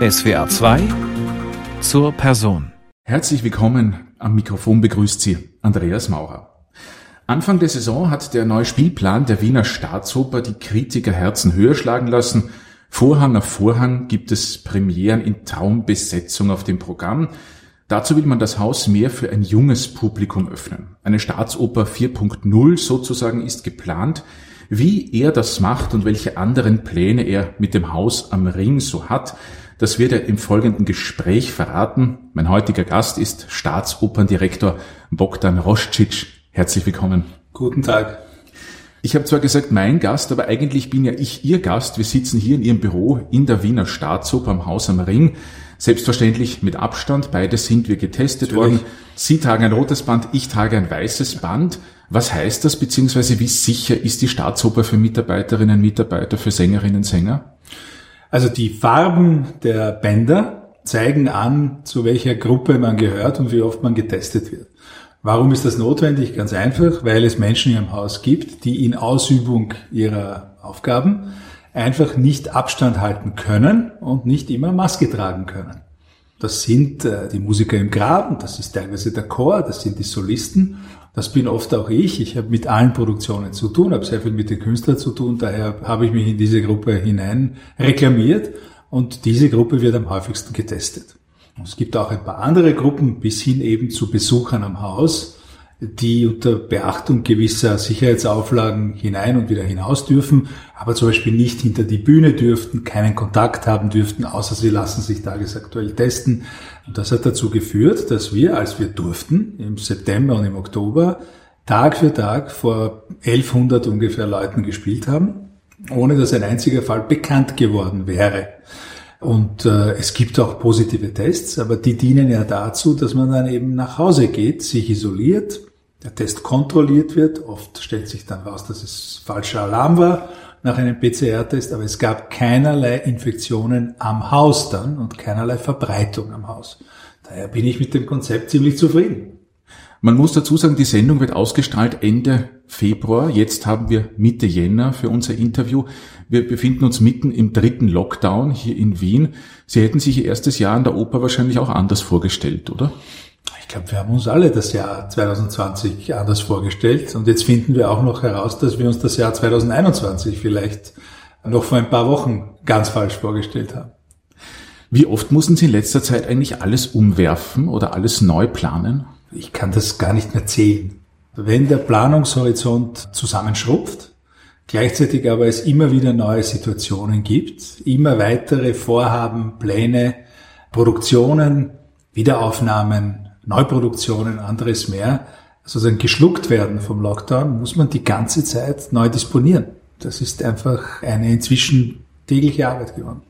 SWR 2 zur Person. Herzlich willkommen. Am Mikrofon begrüßt Sie Andreas Maurer. Anfang der Saison hat der neue Spielplan der Wiener Staatsoper die Kritikerherzen höher schlagen lassen. Vorhang auf Vorhang gibt es Premieren in Traumbesetzung auf dem Programm. Dazu will man das Haus mehr für ein junges Publikum öffnen. Eine Staatsoper 4.0 sozusagen ist geplant. Wie er das macht und welche anderen Pläne er mit dem Haus am Ring so hat, das wird er im folgenden Gespräch verraten. Mein heutiger Gast ist Staatsoperndirektor Bogdan Roscic. Herzlich willkommen. Guten Tag. Ich habe zwar gesagt mein Gast, aber eigentlich bin ja ich Ihr Gast. Wir sitzen hier in Ihrem Büro in der Wiener Staatsoper am Haus am Ring. Selbstverständlich mit Abstand. Beide sind wir getestet Natürlich. worden. Sie tragen ein rotes Band, ich trage ein weißes Band. Was heißt das, beziehungsweise wie sicher ist die Staatsoper für Mitarbeiterinnen und Mitarbeiter, für Sängerinnen und Sänger? Also die Farben der Bänder zeigen an, zu welcher Gruppe man gehört und wie oft man getestet wird. Warum ist das notwendig? Ganz einfach, weil es Menschen ihrem Haus gibt, die in Ausübung ihrer Aufgaben einfach nicht Abstand halten können und nicht immer Maske tragen können. Das sind äh, die Musiker im Graben, das ist teilweise der Chor, das sind die Solisten, das bin oft auch ich. Ich habe mit allen Produktionen zu tun, habe sehr viel mit den Künstlern zu tun, daher habe ich mich in diese Gruppe hinein reklamiert und diese Gruppe wird am häufigsten getestet. Es gibt auch ein paar andere Gruppen bis hin eben zu Besuchern am Haus, die unter Beachtung gewisser Sicherheitsauflagen hinein und wieder hinaus dürfen, aber zum Beispiel nicht hinter die Bühne dürften, keinen Kontakt haben dürften, außer sie lassen sich tagesaktuell testen. Und das hat dazu geführt, dass wir, als wir durften, im September und im Oktober, Tag für Tag vor 1100 ungefähr Leuten gespielt haben, ohne dass ein einziger Fall bekannt geworden wäre. Und äh, es gibt auch positive Tests, aber die dienen ja dazu, dass man dann eben nach Hause geht, sich isoliert, der Test kontrolliert wird. Oft stellt sich dann raus, dass es falscher Alarm war nach einem PCR-Test, aber es gab keinerlei Infektionen am Haus dann und keinerlei Verbreitung am Haus. Daher bin ich mit dem Konzept ziemlich zufrieden. Man muss dazu sagen, die Sendung wird ausgestrahlt Ende Februar. Jetzt haben wir Mitte Jänner für unser Interview. Wir befinden uns mitten im dritten Lockdown hier in Wien. Sie hätten sich Ihr erstes Jahr an der Oper wahrscheinlich auch anders vorgestellt, oder? Ich glaube, wir haben uns alle das Jahr 2020 anders vorgestellt und jetzt finden wir auch noch heraus, dass wir uns das Jahr 2021 vielleicht noch vor ein paar Wochen ganz falsch vorgestellt haben. Wie oft mussten Sie in letzter Zeit eigentlich alles umwerfen oder alles neu planen? Ich kann das gar nicht mehr zählen. Wenn der Planungshorizont zusammenschrumpft, gleichzeitig aber es immer wieder neue Situationen gibt, immer weitere Vorhaben, Pläne, Produktionen, Wiederaufnahmen, Neuproduktionen, anderes mehr, sozusagen geschluckt werden vom Lockdown, muss man die ganze Zeit neu disponieren. Das ist einfach eine inzwischen tägliche Arbeit geworden.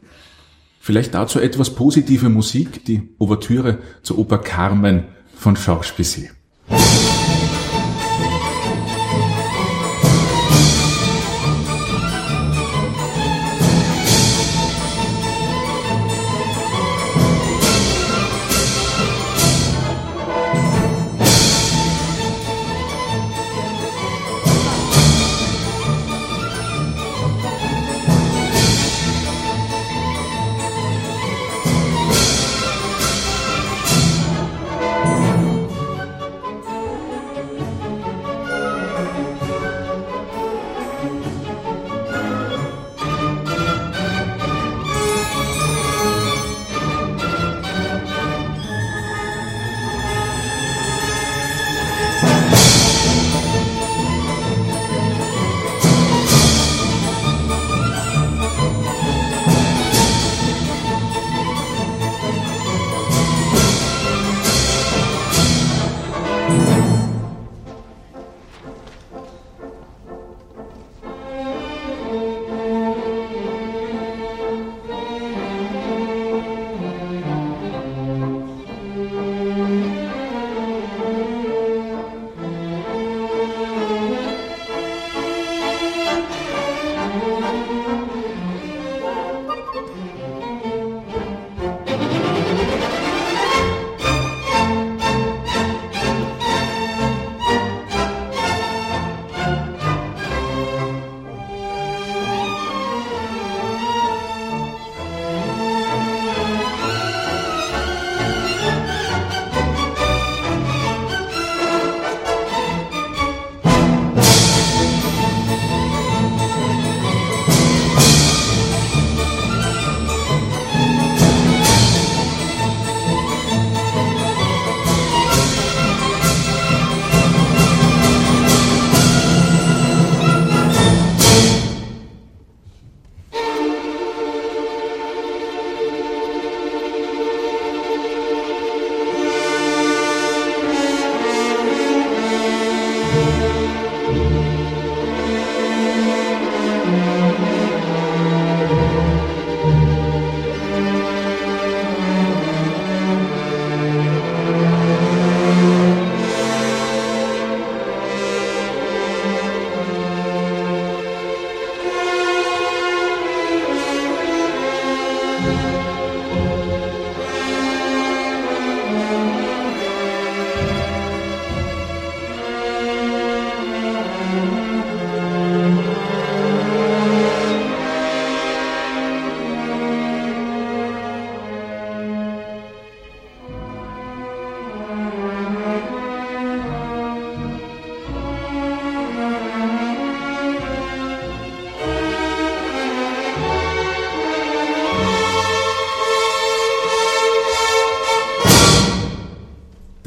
Vielleicht dazu etwas positive Musik, die Ouvertüre zur Oper Carmen von Georges Bizet.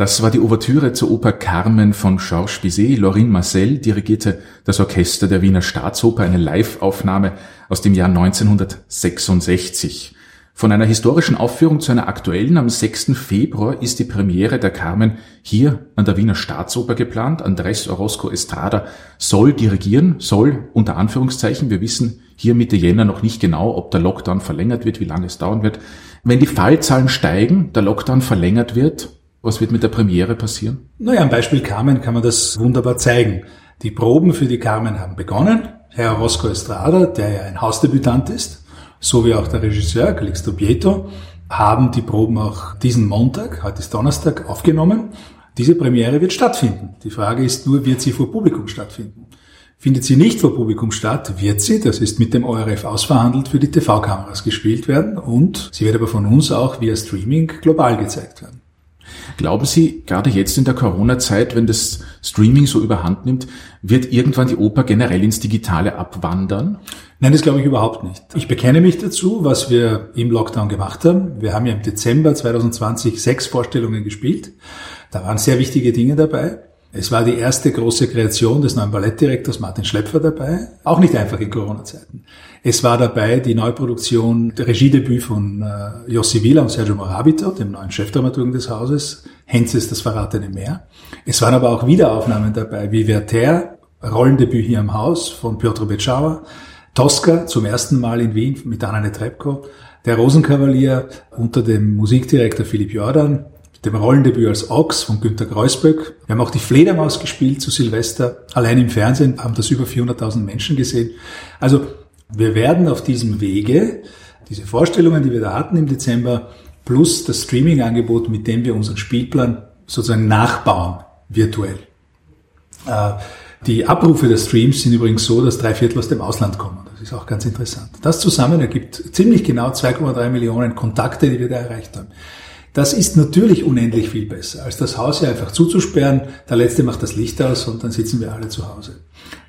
Das war die Ouvertüre zur Oper Carmen von Georges Bizet. Lorin Marcel dirigierte das Orchester der Wiener Staatsoper, eine Live-Aufnahme aus dem Jahr 1966. Von einer historischen Aufführung zu einer aktuellen am 6. Februar ist die Premiere der Carmen hier an der Wiener Staatsoper geplant. Andrés Orozco Estrada soll dirigieren, soll unter Anführungszeichen. Wir wissen hier Mitte Jänner noch nicht genau, ob der Lockdown verlängert wird, wie lange es dauern wird. Wenn die Fallzahlen steigen, der Lockdown verlängert wird, was wird mit der Premiere passieren? Naja, am Beispiel Carmen kann man das wunderbar zeigen. Die Proben für die Carmen haben begonnen. Herr Orozco Estrada, der ja ein Hausdebütant ist, so wie auch der Regisseur Calixto Pieto, haben die Proben auch diesen Montag, heute ist Donnerstag, aufgenommen. Diese Premiere wird stattfinden. Die Frage ist nur, wird sie vor Publikum stattfinden? Findet sie nicht vor Publikum statt, wird sie, das ist mit dem ORF ausverhandelt, für die TV-Kameras gespielt werden und sie wird aber von uns auch via Streaming global gezeigt werden. Glauben Sie, gerade jetzt in der Corona-Zeit, wenn das Streaming so überhand nimmt, wird irgendwann die Oper generell ins Digitale abwandern? Nein, das glaube ich überhaupt nicht. Ich bekenne mich dazu, was wir im Lockdown gemacht haben. Wir haben ja im Dezember 2020 sechs Vorstellungen gespielt. Da waren sehr wichtige Dinge dabei. Es war die erste große Kreation des neuen Ballettdirektors Martin Schlepfer dabei. Auch nicht einfach in Corona-Zeiten. Es war dabei die Neuproduktion, der Regiedebüt von äh, Jossi Wieler und Sergio Morabito, dem neuen Chefdramaturgen des Hauses. Henzes Das verratene Meer. Es waren aber auch Wiederaufnahmen dabei, wie Werther, Rollendebüt hier im Haus von Piotr Beczawa, Tosca zum ersten Mal in Wien mit Anna Netrebko, der Rosenkavalier unter dem Musikdirektor Philipp Jordan, dem Rollendebüt als Ochs von Günter Kreuzböck. Wir haben auch die Fledermaus gespielt zu Silvester. Allein im Fernsehen haben das über 400.000 Menschen gesehen. Also wir werden auf diesem Wege diese Vorstellungen, die wir da hatten im Dezember, plus das Streaming-Angebot, mit dem wir unseren Spielplan sozusagen nachbauen, virtuell. Äh, die Abrufe der Streams sind übrigens so, dass drei Viertel aus dem Ausland kommen. Das ist auch ganz interessant. Das zusammen ergibt ziemlich genau 2,3 Millionen Kontakte, die wir da erreicht haben. Das ist natürlich unendlich viel besser, als das Haus hier einfach zuzusperren, der Letzte macht das Licht aus und dann sitzen wir alle zu Hause.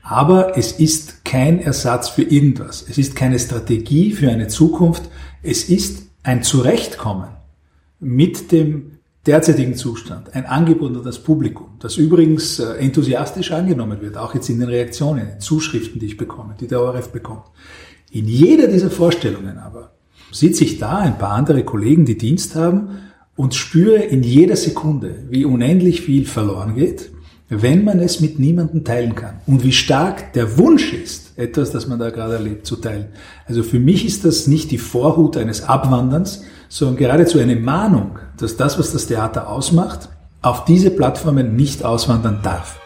Aber es ist kein Ersatz für irgendwas. Es ist keine Strategie für eine Zukunft. Es ist ein Zurechtkommen mit dem derzeitigen Zustand ein Angebot an das Publikum, das übrigens äh, enthusiastisch angenommen wird, auch jetzt in den Reaktionen, in Zuschriften, die ich bekomme, die der ORF bekommt. In jeder dieser Vorstellungen aber sitze ich da, ein paar andere Kollegen, die Dienst haben, und spüre in jeder Sekunde, wie unendlich viel verloren geht, wenn man es mit niemandem teilen kann. Und wie stark der Wunsch ist, etwas, das man da gerade erlebt, zu teilen. Also für mich ist das nicht die Vorhut eines Abwanderns, sondern geradezu eine Mahnung, dass das, was das Theater ausmacht, auf diese Plattformen nicht auswandern darf.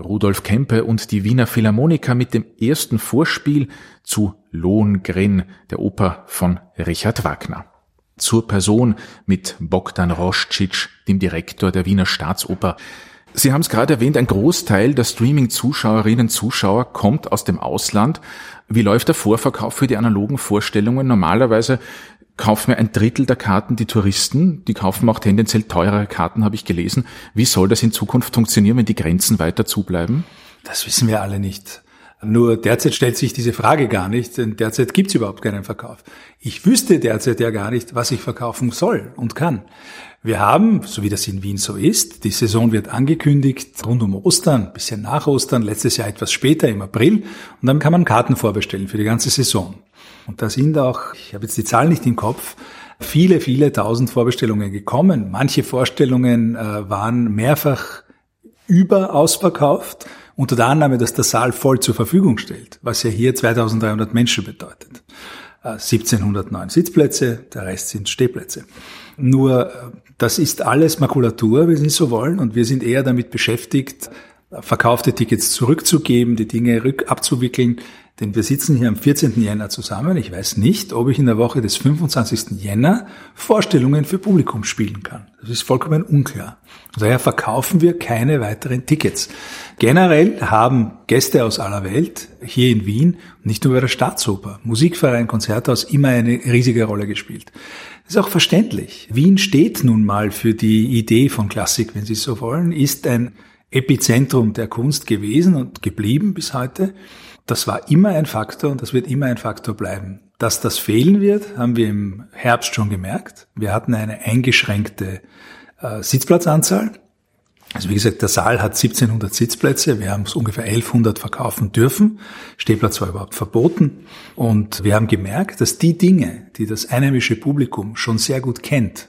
Rudolf Kempe und die Wiener Philharmoniker mit dem ersten Vorspiel zu Lohengrin, der Oper von Richard Wagner. Zur Person mit Bogdan Roscic, dem Direktor der Wiener Staatsoper. Sie haben es gerade erwähnt, ein Großteil der Streaming-Zuschauerinnen Zuschauer kommt aus dem Ausland. Wie läuft der Vorverkauf für die analogen Vorstellungen? Normalerweise kaufen wir ein Drittel der Karten die Touristen, die kaufen auch tendenziell teurere Karten, habe ich gelesen. Wie soll das in Zukunft funktionieren, wenn die Grenzen weiter zubleiben? Das wissen wir alle nicht. Nur derzeit stellt sich diese Frage gar nicht, denn derzeit gibt es überhaupt keinen Verkauf. Ich wüsste derzeit ja gar nicht, was ich verkaufen soll und kann. Wir haben, so wie das in Wien so ist, die Saison wird angekündigt rund um Ostern, bisschen nach Ostern, letztes Jahr etwas später im April und dann kann man Karten vorbestellen für die ganze Saison. Und da sind auch, ich habe jetzt die Zahl nicht im Kopf, viele, viele tausend Vorbestellungen gekommen. Manche Vorstellungen äh, waren mehrfach überausverkauft, unter der Annahme, dass der Saal voll zur Verfügung stellt, was ja hier 2300 Menschen bedeutet. Äh, 1709 Sitzplätze, der Rest sind Stehplätze. Nur, äh, das ist alles Makulatur, wenn Sie so wollen, und wir sind eher damit beschäftigt, verkaufte Tickets zurückzugeben, die Dinge rück abzuwickeln, denn wir sitzen hier am 14. Jänner zusammen. Ich weiß nicht, ob ich in der Woche des 25. Jänner Vorstellungen für Publikum spielen kann. Das ist vollkommen unklar. Daher verkaufen wir keine weiteren Tickets. Generell haben Gäste aus aller Welt hier in Wien, nicht nur bei der Staatsoper, Musikverein, Konzerthaus immer eine riesige Rolle gespielt. Das ist auch verständlich. Wien steht nun mal für die Idee von Klassik, wenn Sie so wollen, ist ein Epizentrum der Kunst gewesen und geblieben bis heute. Das war immer ein Faktor und das wird immer ein Faktor bleiben. Dass das fehlen wird, haben wir im Herbst schon gemerkt. Wir hatten eine eingeschränkte äh, Sitzplatzanzahl. Also wie gesagt, der Saal hat 1700 Sitzplätze. Wir haben es ungefähr 1100 verkaufen dürfen. Stehplatz war überhaupt verboten. Und wir haben gemerkt, dass die Dinge, die das einheimische Publikum schon sehr gut kennt,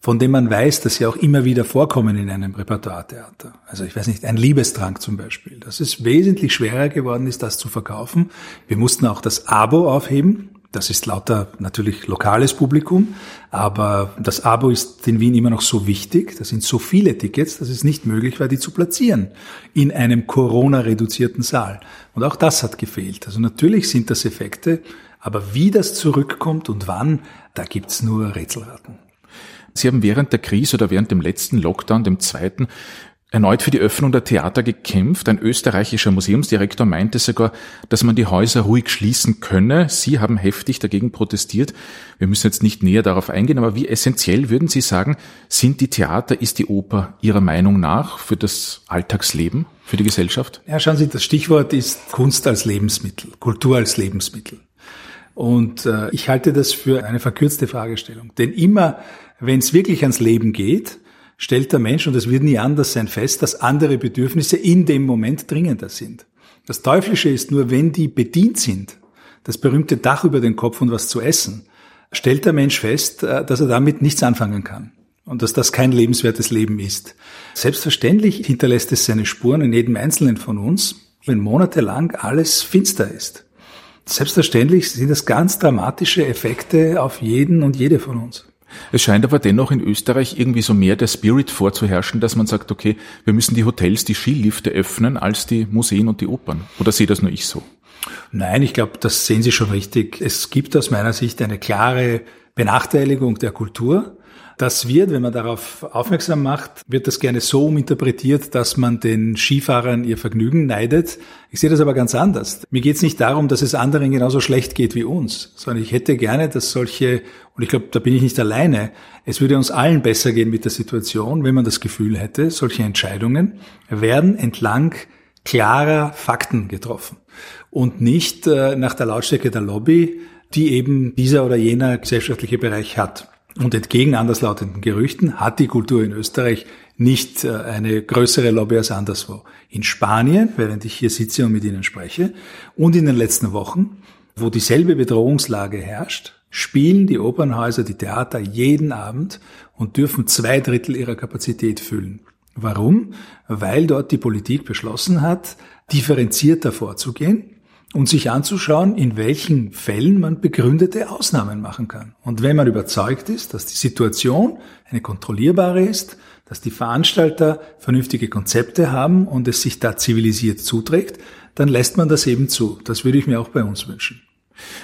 von dem man weiß, dass sie auch immer wieder vorkommen in einem Repertoiretheater. Also ich weiß nicht, ein Liebestrank zum Beispiel. Das ist wesentlich schwerer geworden ist, das zu verkaufen. Wir mussten auch das Abo aufheben. Das ist lauter natürlich lokales Publikum, aber das Abo ist in Wien immer noch so wichtig. Da sind so viele Tickets, dass es nicht möglich war, die zu platzieren in einem Corona-reduzierten Saal. Und auch das hat gefehlt. Also natürlich sind das Effekte, aber wie das zurückkommt und wann, da gibt's nur Rätselraten. Sie haben während der Krise oder während dem letzten Lockdown, dem zweiten, erneut für die Öffnung der Theater gekämpft. Ein österreichischer Museumsdirektor meinte sogar, dass man die Häuser ruhig schließen könne. Sie haben heftig dagegen protestiert. Wir müssen jetzt nicht näher darauf eingehen, aber wie essentiell würden Sie sagen, sind die Theater, ist die Oper Ihrer Meinung nach für das Alltagsleben, für die Gesellschaft? Ja, schauen Sie, das Stichwort ist Kunst als Lebensmittel, Kultur als Lebensmittel. Und äh, ich halte das für eine verkürzte Fragestellung. Denn immer, wenn es wirklich ans Leben geht, stellt der Mensch, und es wird nie anders sein, fest, dass andere Bedürfnisse in dem Moment dringender sind. Das Teuflische ist nur, wenn die bedient sind, das berühmte Dach über den Kopf und was zu essen, stellt der Mensch fest, äh, dass er damit nichts anfangen kann und dass das kein lebenswertes Leben ist. Selbstverständlich hinterlässt es seine Spuren in jedem Einzelnen von uns, wenn monatelang alles finster ist. Selbstverständlich sind das ganz dramatische Effekte auf jeden und jede von uns. Es scheint aber dennoch in Österreich irgendwie so mehr der Spirit vorzuherrschen, dass man sagt, okay, wir müssen die Hotels, die Skilifte öffnen als die Museen und die Opern. Oder sehe das nur ich so? Nein, ich glaube, das sehen Sie schon richtig. Es gibt aus meiner Sicht eine klare Benachteiligung der Kultur. Das wird, wenn man darauf aufmerksam macht, wird das gerne so uminterpretiert, dass man den Skifahrern ihr Vergnügen neidet. Ich sehe das aber ganz anders. Mir geht es nicht darum, dass es anderen genauso schlecht geht wie uns, sondern ich hätte gerne, dass solche, und ich glaube, da bin ich nicht alleine, es würde uns allen besser gehen mit der Situation, wenn man das Gefühl hätte, solche Entscheidungen werden entlang klarer Fakten getroffen und nicht äh, nach der Lautstärke der Lobby, die eben dieser oder jener gesellschaftliche Bereich hat. Und entgegen anderslautenden Gerüchten hat die Kultur in Österreich nicht äh, eine größere Lobby als anderswo. In Spanien, während ich hier sitze und mit Ihnen spreche, und in den letzten Wochen, wo dieselbe Bedrohungslage herrscht, spielen die Opernhäuser, die Theater jeden Abend und dürfen zwei Drittel ihrer Kapazität füllen. Warum? Weil dort die Politik beschlossen hat, differenzierter vorzugehen und sich anzuschauen, in welchen Fällen man begründete Ausnahmen machen kann. Und wenn man überzeugt ist, dass die Situation eine kontrollierbare ist, dass die Veranstalter vernünftige Konzepte haben und es sich da zivilisiert zuträgt, dann lässt man das eben zu. Das würde ich mir auch bei uns wünschen.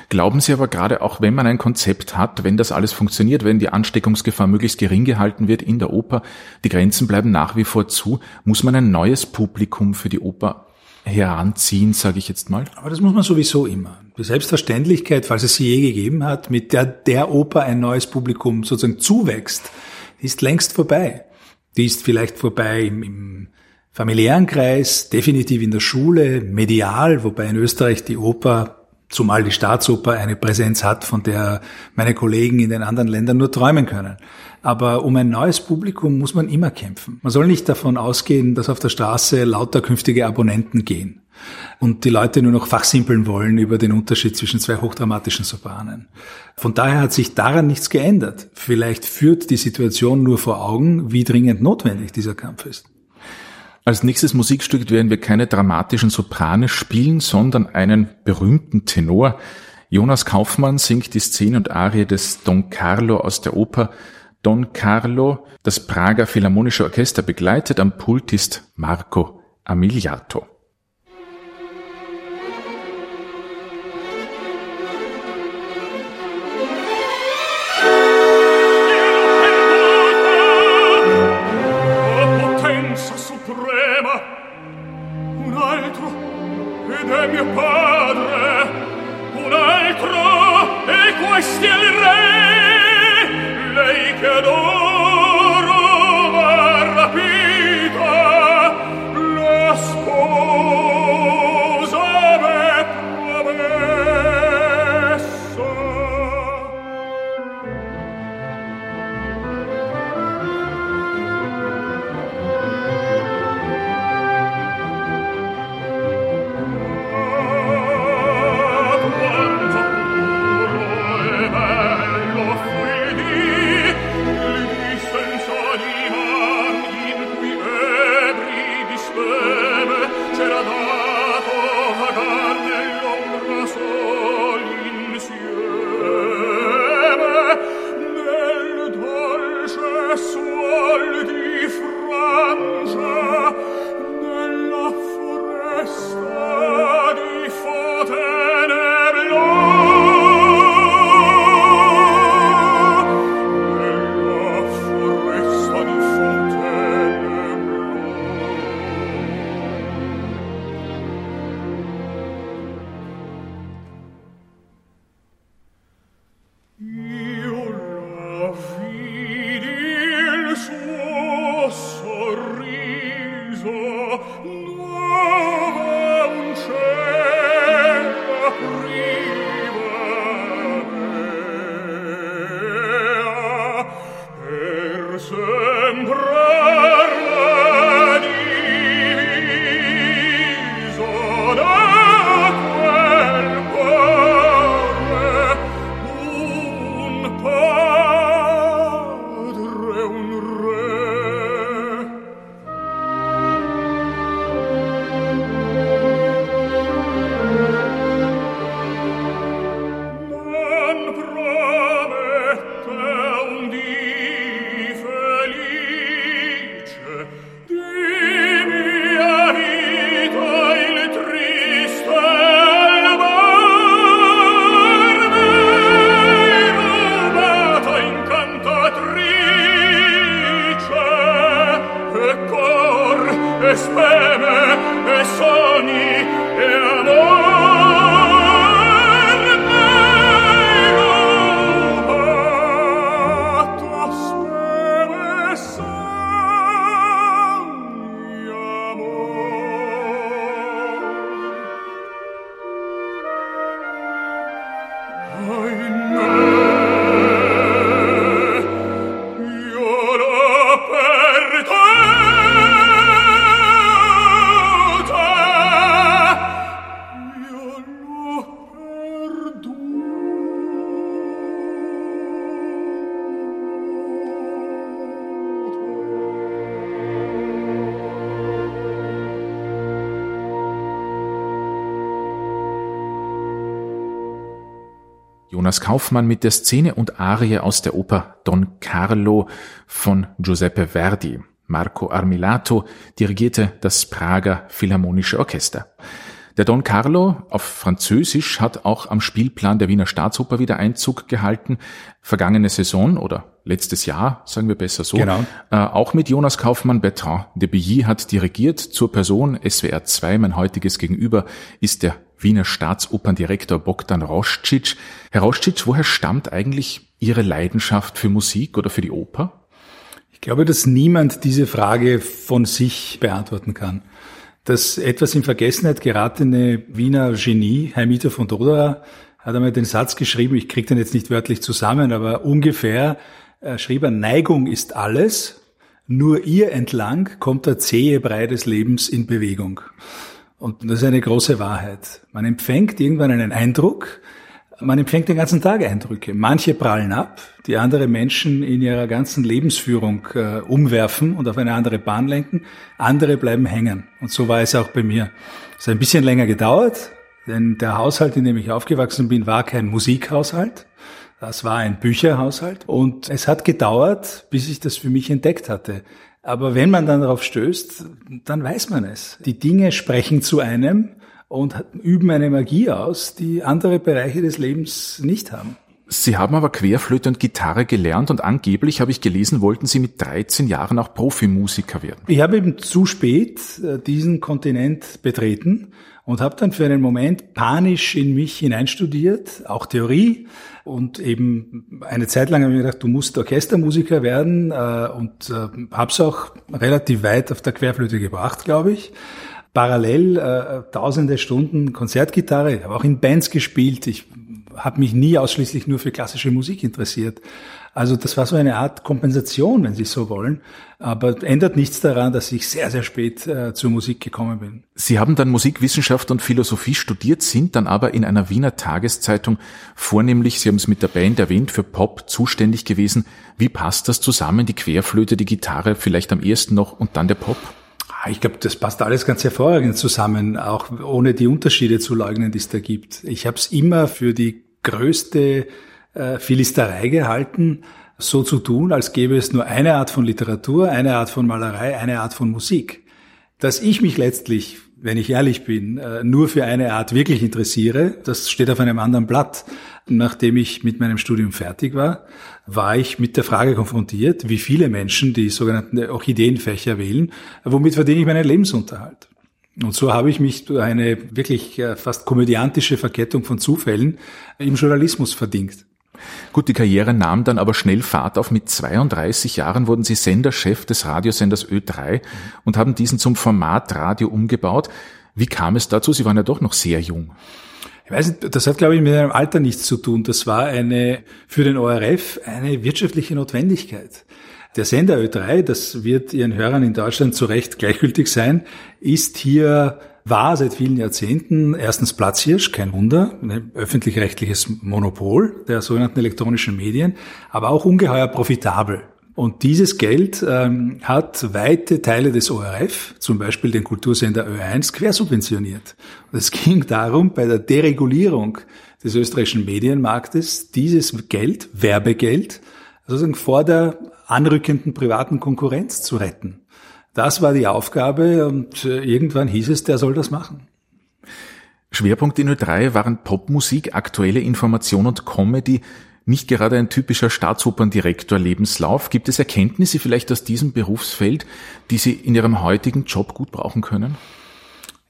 Glauben Sie aber gerade auch, wenn man ein Konzept hat, wenn das alles funktioniert, wenn die Ansteckungsgefahr möglichst gering gehalten wird in der Oper, die Grenzen bleiben nach wie vor zu, muss man ein neues Publikum für die Oper heranziehen, sage ich jetzt mal? Aber das muss man sowieso immer. Die Selbstverständlichkeit, falls es sie je gegeben hat, mit der der Oper ein neues Publikum sozusagen zuwächst, ist längst vorbei. Die ist vielleicht vorbei im, im familiären Kreis, definitiv in der Schule, medial, wobei in Österreich die Oper, zumal die Staatsoper, eine Präsenz hat, von der meine Kollegen in den anderen Ländern nur träumen können. Aber um ein neues Publikum muss man immer kämpfen. Man soll nicht davon ausgehen, dass auf der Straße lauter künftige Abonnenten gehen und die Leute nur noch fachsimpeln wollen über den Unterschied zwischen zwei hochdramatischen Sopranen. Von daher hat sich daran nichts geändert. Vielleicht führt die Situation nur vor Augen, wie dringend notwendig dieser Kampf ist. Als nächstes Musikstück werden wir keine dramatischen Soprane spielen, sondern einen berühmten Tenor. Jonas Kaufmann singt die Szene und Arie des Don Carlo aus der Oper Don Carlo, das Prager Philharmonische Orchester begleitet, am Pult ist Marco Amiliato. Jonas Kaufmann mit der Szene und Arie aus der Oper Don Carlo von Giuseppe Verdi. Marco Armilato dirigierte das Prager Philharmonische Orchester. Der Don Carlo auf Französisch hat auch am Spielplan der Wiener Staatsoper wieder Einzug gehalten. Vergangene Saison oder letztes Jahr, sagen wir besser so, genau. äh, auch mit Jonas Kaufmann Bertrand de Billy hat dirigiert. Zur Person SWR 2, mein heutiges Gegenüber, ist der Wiener Staatsoperndirektor Bogdan Roscic. Herr Roscic, woher stammt eigentlich Ihre Leidenschaft für Musik oder für die Oper? Ich glaube, dass niemand diese Frage von sich beantworten kann. Das etwas in Vergessenheit geratene Wiener Genie, Heimiter von Dodera, hat einmal den Satz geschrieben, ich kriege den jetzt nicht wörtlich zusammen, aber ungefähr äh, schrieb er, Neigung ist alles, nur ihr entlang kommt der zähe Brei des Lebens in Bewegung. Und das ist eine große Wahrheit. Man empfängt irgendwann einen Eindruck, man empfängt den ganzen Tag Eindrücke. Manche prallen ab, die andere Menschen in ihrer ganzen Lebensführung äh, umwerfen und auf eine andere Bahn lenken. Andere bleiben hängen. Und so war es auch bei mir. Es hat ein bisschen länger gedauert, denn der Haushalt, in dem ich aufgewachsen bin, war kein Musikhaushalt. Das war ein Bücherhaushalt. Und es hat gedauert, bis ich das für mich entdeckt hatte. Aber wenn man dann darauf stößt, dann weiß man es. Die Dinge sprechen zu einem und üben eine Magie aus, die andere Bereiche des Lebens nicht haben. Sie haben aber Querflöte und Gitarre gelernt und angeblich, habe ich gelesen, wollten Sie mit 13 Jahren auch Profimusiker werden. Ich habe eben zu spät äh, diesen Kontinent betreten und habe dann für einen Moment panisch in mich hineinstudiert, auch Theorie und eben eine Zeit lang habe ich mir gedacht, du musst Orchestermusiker werden äh, und äh, habe es auch relativ weit auf der Querflöte gebracht, glaube ich parallel äh, tausende Stunden Konzertgitarre, habe auch in Bands gespielt. Ich habe mich nie ausschließlich nur für klassische Musik interessiert. Also das war so eine Art Kompensation, wenn Sie so wollen. Aber ändert nichts daran, dass ich sehr, sehr spät äh, zur Musik gekommen bin. Sie haben dann Musikwissenschaft und Philosophie studiert, sind dann aber in einer Wiener Tageszeitung vornehmlich, Sie haben es mit der Band erwähnt, für Pop zuständig gewesen. Wie passt das zusammen, die Querflöte, die Gitarre, vielleicht am ersten noch und dann der Pop? Ah, ich glaube, das passt alles ganz hervorragend zusammen, auch ohne die Unterschiede zu leugnen, die es da gibt. Ich habe es immer für die größte äh, Philisterei gehalten, so zu tun, als gäbe es nur eine Art von Literatur, eine Art von Malerei, eine Art von Musik. Dass ich mich letztlich, wenn ich ehrlich bin, äh, nur für eine Art wirklich interessiere, das steht auf einem anderen Blatt. Nachdem ich mit meinem Studium fertig war, war ich mit der Frage konfrontiert, wie viele Menschen die sogenannten Orchideenfächer wählen, womit verdiene ich meinen Lebensunterhalt. Und so habe ich mich durch eine wirklich äh, fast komödiantische Verkettung von Zufällen im Journalismus verdient. Gut, die Karriere nahm dann aber schnell Fahrt auf. Mit 32 Jahren wurden Sie Senderchef des Radiosenders Ö3 und haben diesen zum Format Radio umgebaut. Wie kam es dazu? Sie waren ja doch noch sehr jung. Ich weiß nicht, das hat, glaube ich, mit einem Alter nichts zu tun. Das war eine, für den ORF eine wirtschaftliche Notwendigkeit. Der Sender Ö3, das wird Ihren Hörern in Deutschland zu Recht gleichgültig sein, ist hier war seit vielen Jahrzehnten erstens Platzhirsch, kein Wunder, ein öffentlich-rechtliches Monopol der sogenannten elektronischen Medien, aber auch ungeheuer profitabel. Und dieses Geld ähm, hat weite Teile des ORF, zum Beispiel den Kultursender Ö1, quersubventioniert. Und es ging darum, bei der Deregulierung des österreichischen Medienmarktes dieses Geld, Werbegeld, sozusagen vor der anrückenden privaten Konkurrenz zu retten. Das war die Aufgabe und äh, irgendwann hieß es, der soll das machen. Schwerpunkt in Ö3 waren Popmusik, aktuelle Information und Comedy nicht gerade ein typischer Staatsoperndirektor-Lebenslauf. Gibt es Erkenntnisse vielleicht aus diesem Berufsfeld, die Sie in Ihrem heutigen Job gut brauchen können?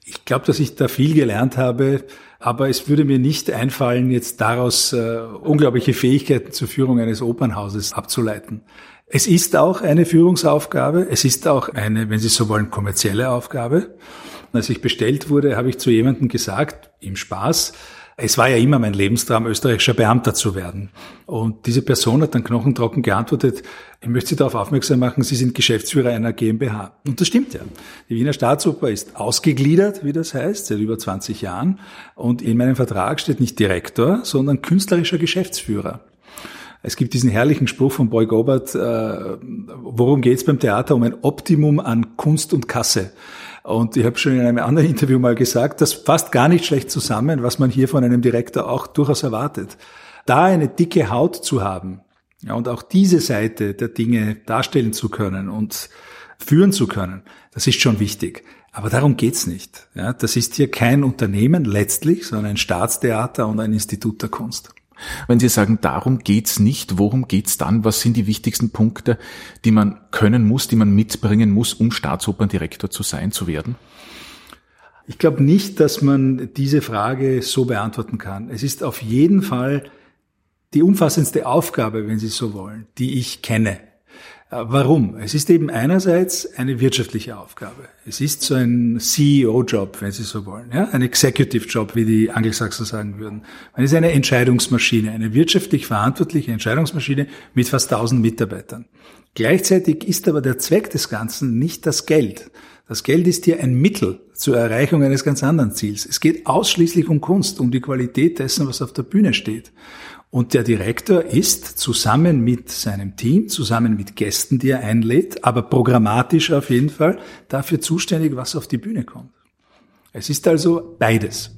Ich glaube, dass ich da viel gelernt habe, aber es würde mir nicht einfallen, jetzt daraus äh, unglaubliche Fähigkeiten zur Führung eines Opernhauses abzuleiten. Es ist auch eine Führungsaufgabe, es ist auch eine, wenn Sie so wollen, kommerzielle Aufgabe. Als ich bestellt wurde, habe ich zu jemandem gesagt, im Spaß, es war ja immer mein Lebenstraum, österreichischer Beamter zu werden. Und diese Person hat dann knochentrocken geantwortet, ich möchte Sie darauf aufmerksam machen, Sie sind Geschäftsführer einer GmbH. Und das stimmt ja. Die Wiener Staatsoper ist ausgegliedert, wie das heißt, seit über 20 Jahren. Und in meinem Vertrag steht nicht Direktor, sondern künstlerischer Geschäftsführer. Es gibt diesen herrlichen Spruch von Boy Gobert, äh, worum geht es beim Theater? Um ein Optimum an Kunst und Kasse. Und ich habe schon in einem anderen Interview mal gesagt, das passt gar nicht schlecht zusammen, was man hier von einem Direktor auch durchaus erwartet. Da eine dicke Haut zu haben ja, und auch diese Seite der Dinge darstellen zu können und führen zu können, das ist schon wichtig. Aber darum geht's nicht. Ja, das ist hier kein Unternehmen letztlich, sondern ein Staatstheater und ein Institut der Kunst. Wenn Sie sagen, darum geht's nicht, worum geht's dann? Was sind die wichtigsten Punkte, die man können muss, die man mitbringen muss, um Staatsoperndirektor zu sein, zu werden? Ich glaube nicht, dass man diese Frage so beantworten kann. Es ist auf jeden Fall die umfassendste Aufgabe, wenn Sie so wollen, die ich kenne. Äh, warum? Es ist eben einerseits eine wirtschaftliche Aufgabe. Es ist so ein CEO-Job, wenn Sie so wollen, ja, ein Executive-Job, wie die Angelsachsen sagen würden. Man ist eine Entscheidungsmaschine, eine wirtschaftlich verantwortliche Entscheidungsmaschine mit fast 1000 Mitarbeitern. Gleichzeitig ist aber der Zweck des Ganzen nicht das Geld. Das Geld ist hier ein Mittel zur Erreichung eines ganz anderen Ziels. Es geht ausschließlich um Kunst, um die Qualität dessen, was auf der Bühne steht. Und der Direktor ist zusammen mit seinem Team, zusammen mit Gästen, die er einlädt, aber programmatisch auf jeden Fall dafür zuständig, was auf die Bühne kommt. Es ist also beides.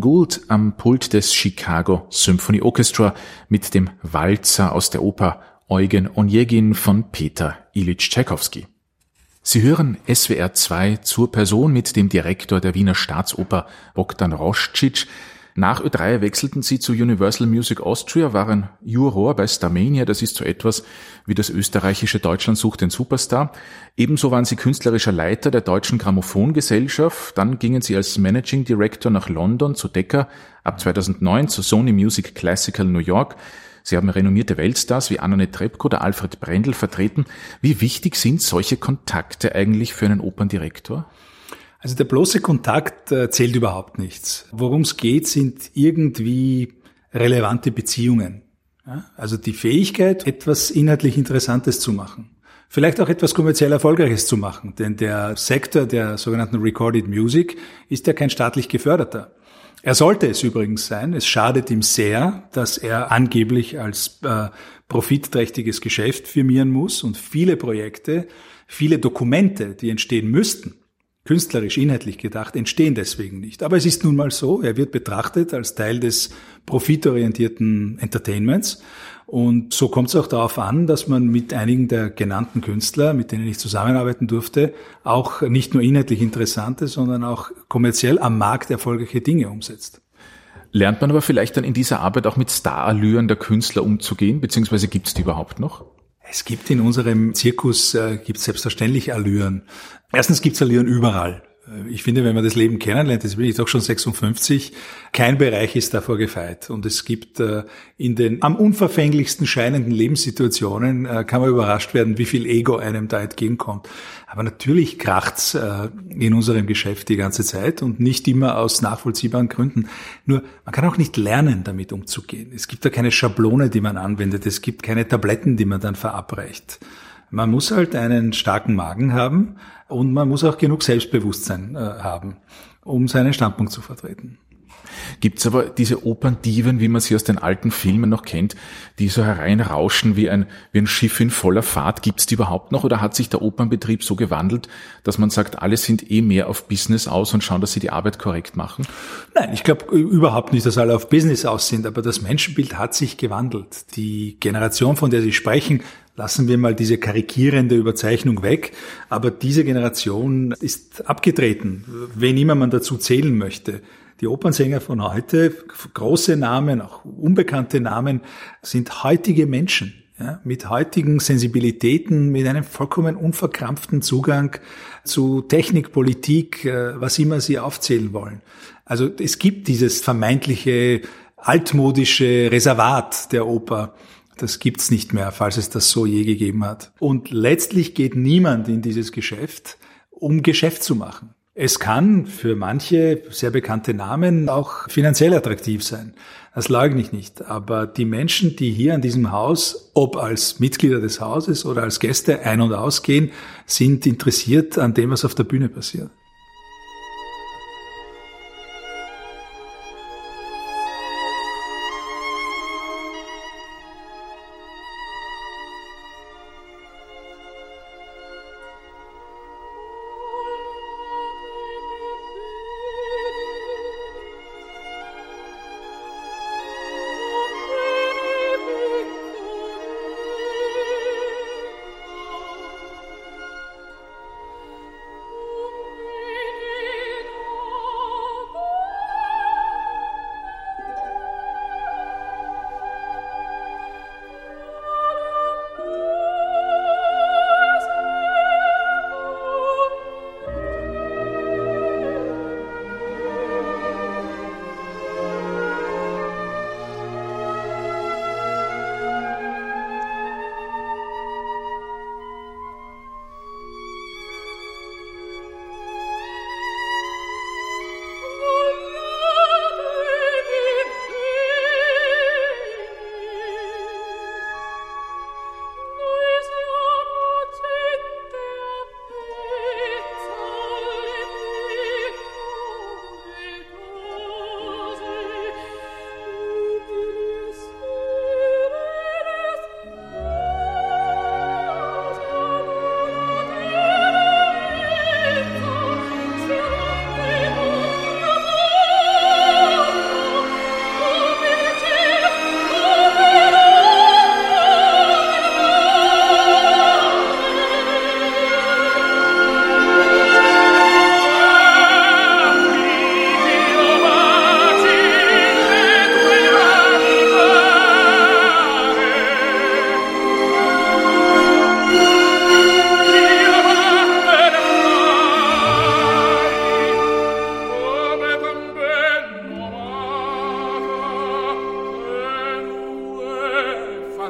Morton Gould am Pult des Chicago Symphony Orchestra mit dem Walzer aus der Oper Eugen Onegin von Peter Ilyich Tchaikovsky. Sie hören SWR 2 zur Person mit dem Direktor der Wiener Staatsoper Bogdan Roscic. Nach Ö3 wechselten sie zu Universal Music Austria, waren Juror bei Starmania, das ist so etwas wie das österreichische Deutschland sucht den Superstar. Ebenso waren sie künstlerischer Leiter der Deutschen Grammophongesellschaft, dann gingen sie als Managing Director nach London zu Decca, ab 2009 zu Sony Music Classical New York. Sie haben renommierte Weltstars wie Annette Trebko oder Alfred Brendel vertreten. Wie wichtig sind solche Kontakte eigentlich für einen Operndirektor? Also der bloße Kontakt äh, zählt überhaupt nichts. Worum es geht, sind irgendwie relevante Beziehungen. Also die Fähigkeit, etwas inhaltlich Interessantes zu machen. Vielleicht auch etwas kommerziell Erfolgreiches zu machen, denn der Sektor der sogenannten Recorded Music ist ja kein staatlich geförderter. Er sollte es übrigens sein. Es schadet ihm sehr, dass er angeblich als äh, profitträchtiges Geschäft firmieren muss und viele Projekte, viele Dokumente, die entstehen müssten, künstlerisch, inhaltlich gedacht, entstehen deswegen nicht. Aber es ist nun mal so, er wird betrachtet als Teil des profitorientierten Entertainments. Und so kommt es auch darauf an, dass man mit einigen der genannten Künstler, mit denen ich zusammenarbeiten durfte, auch nicht nur inhaltlich interessante, sondern auch kommerziell am Markt erfolgreiche Dinge umsetzt. Lernt man aber vielleicht dann in dieser Arbeit auch mit Starallüren der Künstler umzugehen, beziehungsweise gibt es die überhaupt noch? Es gibt in unserem Zirkus äh, gibt selbstverständlich Allüren. Erstens gibt es Allüren überall. Äh, ich finde, wenn man das Leben kennenlernt, das bin ich doch schon 56, kein Bereich ist davor gefeit. Und es gibt äh, in den am unverfänglichsten scheinenden Lebenssituationen, äh, kann man überrascht werden, wie viel Ego einem da entgegenkommt. Aber natürlich kracht's in unserem Geschäft die ganze Zeit und nicht immer aus nachvollziehbaren Gründen. Nur, man kann auch nicht lernen, damit umzugehen. Es gibt da keine Schablone, die man anwendet. Es gibt keine Tabletten, die man dann verabreicht. Man muss halt einen starken Magen haben und man muss auch genug Selbstbewusstsein äh, haben, um seinen Standpunkt zu vertreten. Gibt's aber diese Operndiven, wie man sie aus den alten Filmen noch kennt, die so hereinrauschen wie ein, wie ein Schiff in voller Fahrt? Gibt's die überhaupt noch oder hat sich der Opernbetrieb so gewandelt, dass man sagt, alle sind eh mehr auf Business aus und schauen, dass sie die Arbeit korrekt machen? Nein, ich glaube überhaupt nicht, dass alle auf Business aus sind, aber das Menschenbild hat sich gewandelt. Die Generation, von der Sie sprechen, Lassen wir mal diese karikierende Überzeichnung weg. Aber diese Generation ist abgetreten, wen immer man dazu zählen möchte. Die Opernsänger von heute, große Namen, auch unbekannte Namen, sind heutige Menschen. Ja, mit heutigen Sensibilitäten, mit einem vollkommen unverkrampften Zugang zu Technik, Politik, äh, was immer sie aufzählen wollen. Also es gibt dieses vermeintliche altmodische Reservat der Oper. Das gibt's nicht mehr, falls es das so je gegeben hat. Und letztlich geht niemand in dieses Geschäft, um Geschäft zu machen. Es kann für manche sehr bekannte Namen auch finanziell attraktiv sein. Das leugne ich nicht. Aber die Menschen, die hier an diesem Haus, ob als Mitglieder des Hauses oder als Gäste ein- und ausgehen, sind interessiert an dem, was auf der Bühne passiert.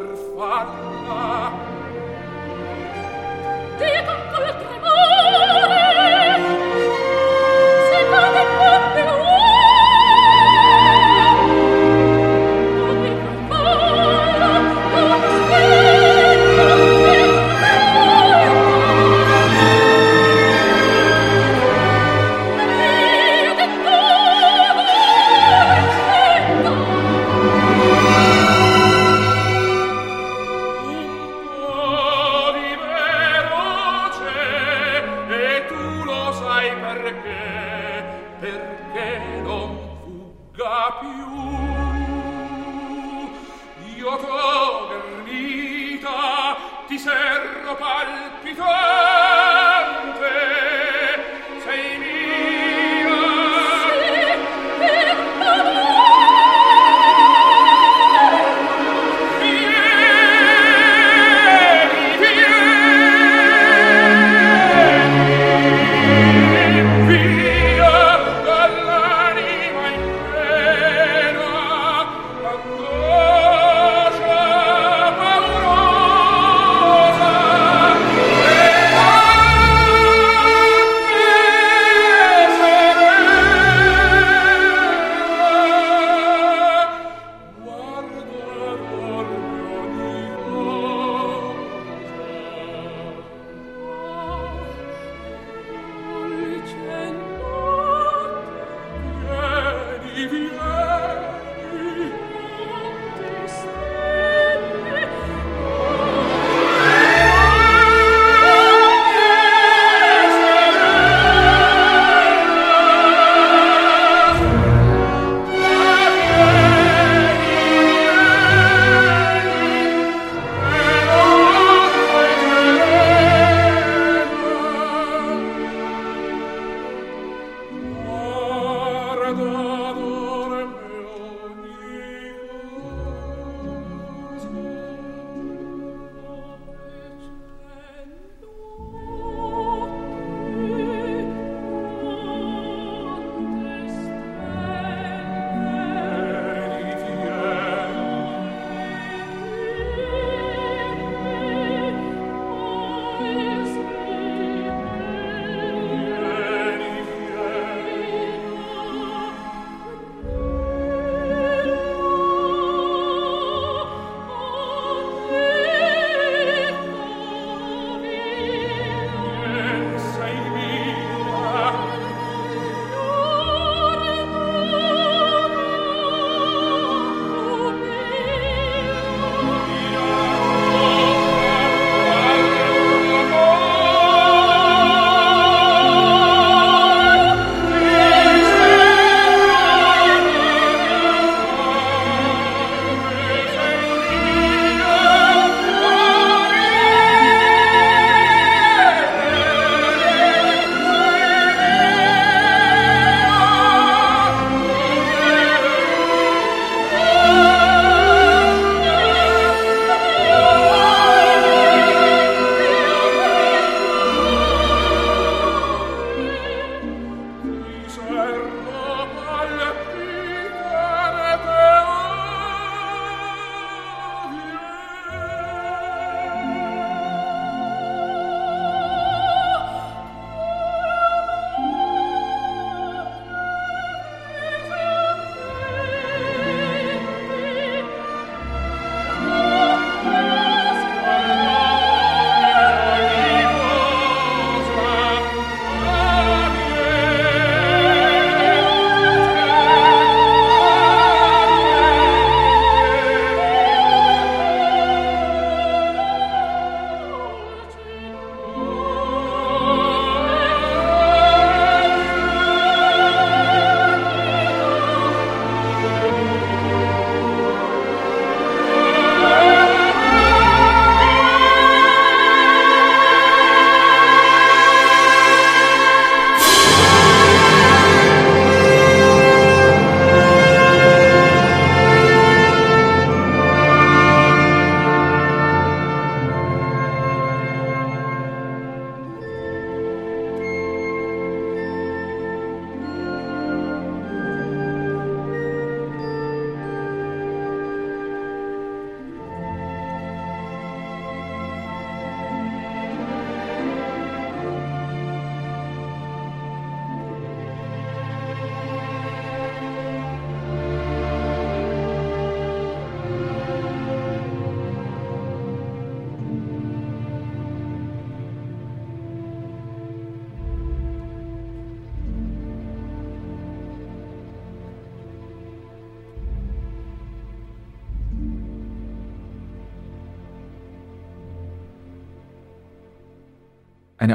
farfalla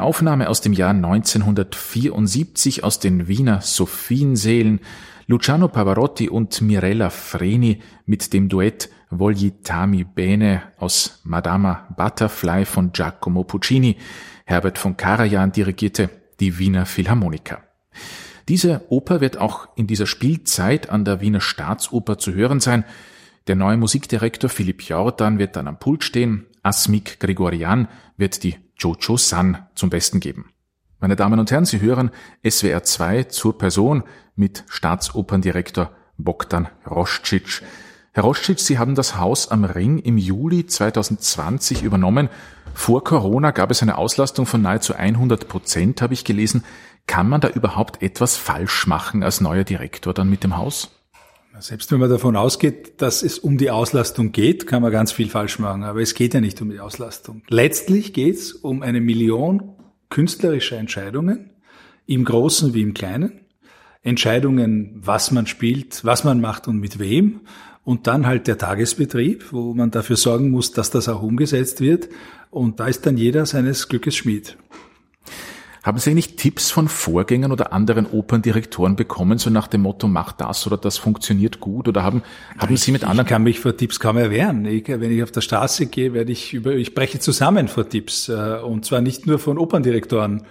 Aufnahme aus dem Jahr 1974 aus den Wiener Sophienseelen, Luciano Pavarotti und Mirella Freni mit dem Duett Voglitami Bene aus Madama Butterfly von Giacomo Puccini. Herbert von Karajan dirigierte die Wiener Philharmoniker. Diese Oper wird auch in dieser Spielzeit an der Wiener Staatsoper zu hören sein. Der neue Musikdirektor Philipp Jordan wird dann am Pult stehen. Asmik Gregorian wird die Jojo San zum Besten geben. Meine Damen und Herren, Sie hören SWR 2 zur Person mit Staatsoperndirektor Bogdan Roscic. Herr Roscic, Sie haben das Haus am Ring im Juli 2020 übernommen. Vor Corona gab es eine Auslastung von nahezu 100 Prozent, habe ich gelesen. Kann man da überhaupt etwas falsch machen als neuer Direktor dann mit dem Haus? Selbst wenn man davon ausgeht, dass es um die Auslastung geht, kann man ganz viel falsch machen. Aber es geht ja nicht um die Auslastung. Letztlich geht es um eine Million künstlerischer Entscheidungen, im Großen wie im Kleinen. Entscheidungen, was man spielt, was man macht und mit wem. Und dann halt der Tagesbetrieb, wo man dafür sorgen muss, dass das auch umgesetzt wird. Und da ist dann jeder seines Glückes Schmied. Haben Sie nicht Tipps von Vorgängern oder anderen Operndirektoren bekommen, so nach dem Motto, mach das oder das funktioniert gut? Oder haben, haben Sie mit anderen... Ich kann mich vor Tipps kaum erwehren. Ich, wenn ich auf der Straße gehe, werde ich über, ich breche zusammen vor Tipps. Äh, und zwar nicht nur von Operndirektoren.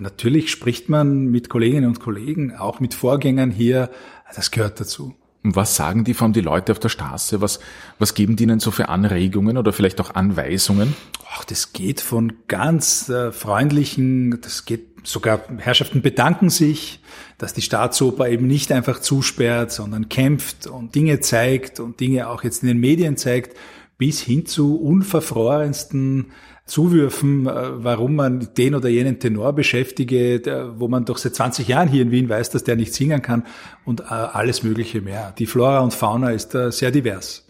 Natürlich spricht man mit Kolleginnen und Kollegen, auch mit Vorgängern hier. Das gehört dazu. Was sagen die von die Leute auf der Straße? Was, was geben die ihnen so für Anregungen oder vielleicht auch Anweisungen? Ach, das geht von ganz äh, freundlichen, das geht sogar Herrschaften bedanken sich, dass die Staatsoper eben nicht einfach zusperrt, sondern kämpft und Dinge zeigt und Dinge auch jetzt in den Medien zeigt, bis hin zu unverfrorensten Zuwürfen, äh, warum man den oder jenen Tenor beschäftige, wo man doch seit 20 Jahren hier in Wien weiß, dass der nicht singen kann und äh, alles Mögliche mehr. Die Flora und Fauna ist da sehr divers.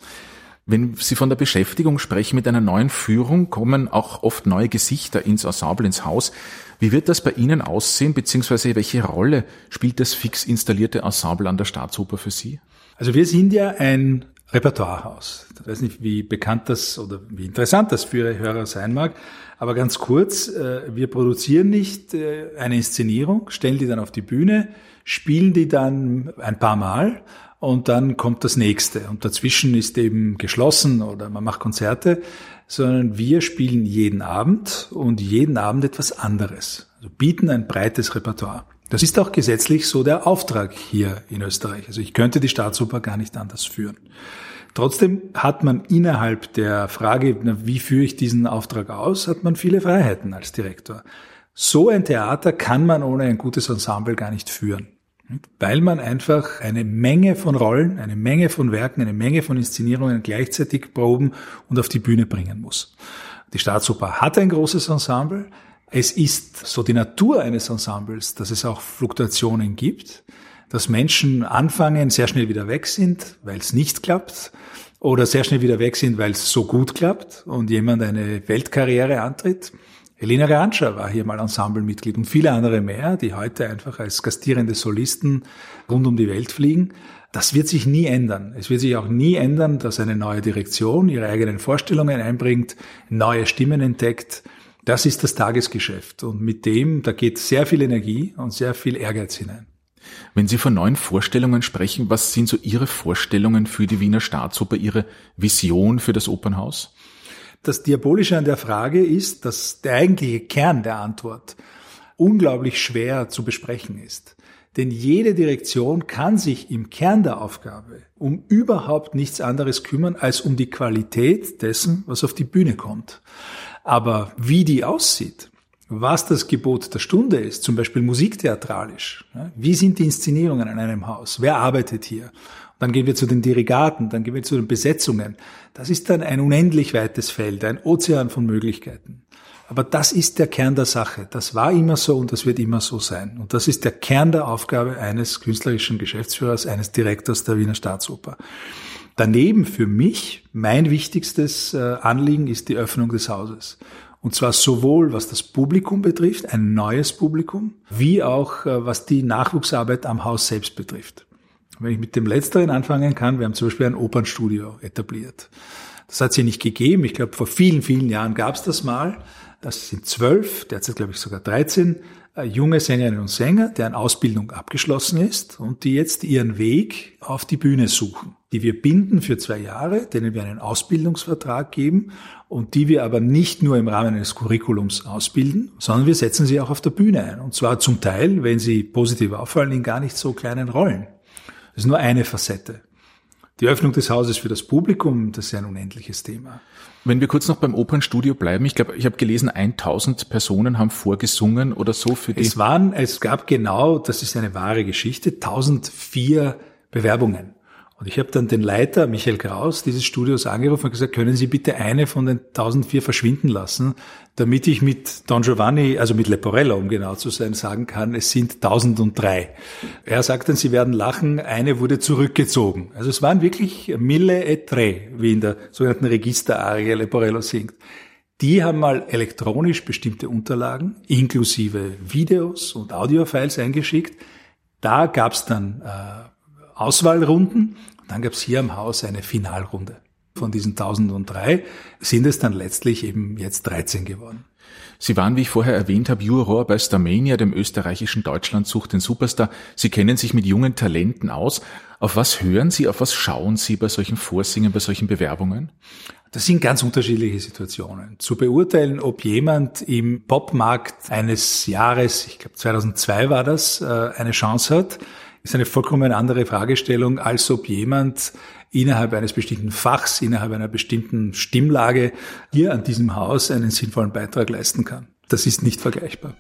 Wenn Sie von der Beschäftigung sprechen mit einer neuen Führung, kommen auch oft neue Gesichter ins Ensemble, ins Haus. Wie wird das bei Ihnen aussehen, beziehungsweise welche Rolle spielt das fix installierte Ensemble an der Staatsoper für Sie? Also wir sind ja ein Repertoirehaus. Ich weiß nicht, wie bekannt das oder wie interessant das für Ihre Hörer sein mag, aber ganz kurz, äh, wir produzieren nicht äh, eine Inszenierung, stellen die dann auf die Bühne, spielen die dann ein paar Mal und dann kommt das nächste. Und dazwischen ist eben geschlossen oder man macht Konzerte, sondern wir spielen jeden Abend und jeden Abend etwas anderes. Also bieten ein breites Repertoire. Das ist auch gesetzlich so der Auftrag hier in Österreich. Also ich könnte die Staatsoper gar nicht anders führen. Trotzdem hat man innerhalb der Frage, wie führe ich diesen Auftrag aus, hat man viele Freiheiten als Direktor. So ein Theater kann man ohne ein gutes Ensemble gar nicht führen. Weil man einfach eine Menge von Rollen, eine Menge von Werken, eine Menge von Inszenierungen gleichzeitig proben und auf die Bühne bringen muss. Die Staatsoper hat ein großes Ensemble, es ist so die Natur eines Ensembles, dass es auch Fluktuationen gibt, dass Menschen anfangen, sehr schnell wieder weg sind, weil es nicht klappt, oder sehr schnell wieder weg sind, weil es so gut klappt und jemand eine Weltkarriere antritt. Elena Ranscha war hier mal Ensemblemitglied und viele andere mehr, die heute einfach als gastierende Solisten rund um die Welt fliegen. Das wird sich nie ändern. Es wird sich auch nie ändern, dass eine neue Direktion ihre eigenen Vorstellungen einbringt, neue Stimmen entdeckt, das ist das Tagesgeschäft und mit dem, da geht sehr viel Energie und sehr viel Ehrgeiz hinein. Wenn Sie von neuen Vorstellungen sprechen, was sind so Ihre Vorstellungen für die Wiener Staatsoper, Ihre Vision für das Opernhaus? Das Diabolische an der Frage ist, dass der eigentliche Kern der Antwort unglaublich schwer zu besprechen ist. Denn jede Direktion kann sich im Kern der Aufgabe um überhaupt nichts anderes kümmern als um die Qualität dessen, was auf die Bühne kommt. Aber wie die aussieht, was das Gebot der Stunde ist, zum Beispiel musiktheatralisch, wie sind die Inszenierungen an einem Haus, wer arbeitet hier, dann gehen wir zu den Dirigaten, dann gehen wir zu den Besetzungen. Das ist dann ein unendlich weites Feld, ein Ozean von Möglichkeiten. Aber das ist der Kern der Sache. Das war immer so und das wird immer so sein. Und das ist der Kern der Aufgabe eines künstlerischen Geschäftsführers, eines Direktors der Wiener Staatsoper. Daneben für mich, mein wichtigstes äh, Anliegen ist die Öffnung des Hauses. Und zwar sowohl was das Publikum betrifft, ein neues Publikum, wie auch äh, was die Nachwuchsarbeit am Haus selbst betrifft. Wenn ich mit dem Letzteren anfangen kann, wir haben zum Beispiel ein Opernstudio etabliert. Das hat es hier nicht gegeben. Ich glaube, vor vielen, vielen Jahren gab es das mal. Das sind zwölf, derzeit glaube ich sogar 13 äh, junge Sängerinnen und Sänger, deren Ausbildung abgeschlossen ist und die jetzt ihren Weg auf die Bühne suchen, die wir binden für zwei Jahre, denen wir einen Ausbildungsvertrag geben und die wir aber nicht nur im Rahmen eines Curriculums ausbilden, sondern wir setzen sie auch auf der Bühne ein. Und zwar zum Teil, wenn sie positiv auffallen, in gar nicht so kleinen Rollen. Das ist nur eine Facette. Die Öffnung des Hauses für das Publikum, das ist ein unendliches Thema. Wenn wir kurz noch beim Opernstudio bleiben, ich glaube, ich habe gelesen, 1000 Personen haben vorgesungen oder so für die. Es waren, es gab genau, das ist eine wahre Geschichte, 1004 Bewerbungen. Und ich habe dann den Leiter, Michael Kraus, dieses Studios angerufen und gesagt, können Sie bitte eine von den 1004 verschwinden lassen, damit ich mit Don Giovanni, also mit Leporello, um genau zu sein, sagen kann, es sind 1003. Er sagt dann, Sie werden lachen, eine wurde zurückgezogen. Also es waren wirklich mille et tre, wie in der sogenannten Registerarie Leporello singt. Die haben mal elektronisch bestimmte Unterlagen, inklusive Videos und Audiofiles eingeschickt. Da gab es dann äh, Auswahlrunden dann gab es hier im Haus eine Finalrunde. Von diesen 1003 sind es dann letztlich eben jetzt 13 geworden. Sie waren, wie ich vorher erwähnt habe, Juror bei Starmania, dem österreichischen Deutschland sucht den Superstar. Sie kennen sich mit jungen Talenten aus. Auf was hören Sie, auf was schauen Sie bei solchen Vorsingen, bei solchen Bewerbungen? Das sind ganz unterschiedliche Situationen. Zu beurteilen, ob jemand im Popmarkt eines Jahres, ich glaube 2002 war das, äh, eine Chance hat, ist eine vollkommen andere Fragestellung, als ob jemand innerhalb eines bestimmten Fachs, innerhalb einer bestimmten Stimmlage hier an diesem Haus einen sinnvollen Beitrag leisten kann. Das ist nicht vergleichbar.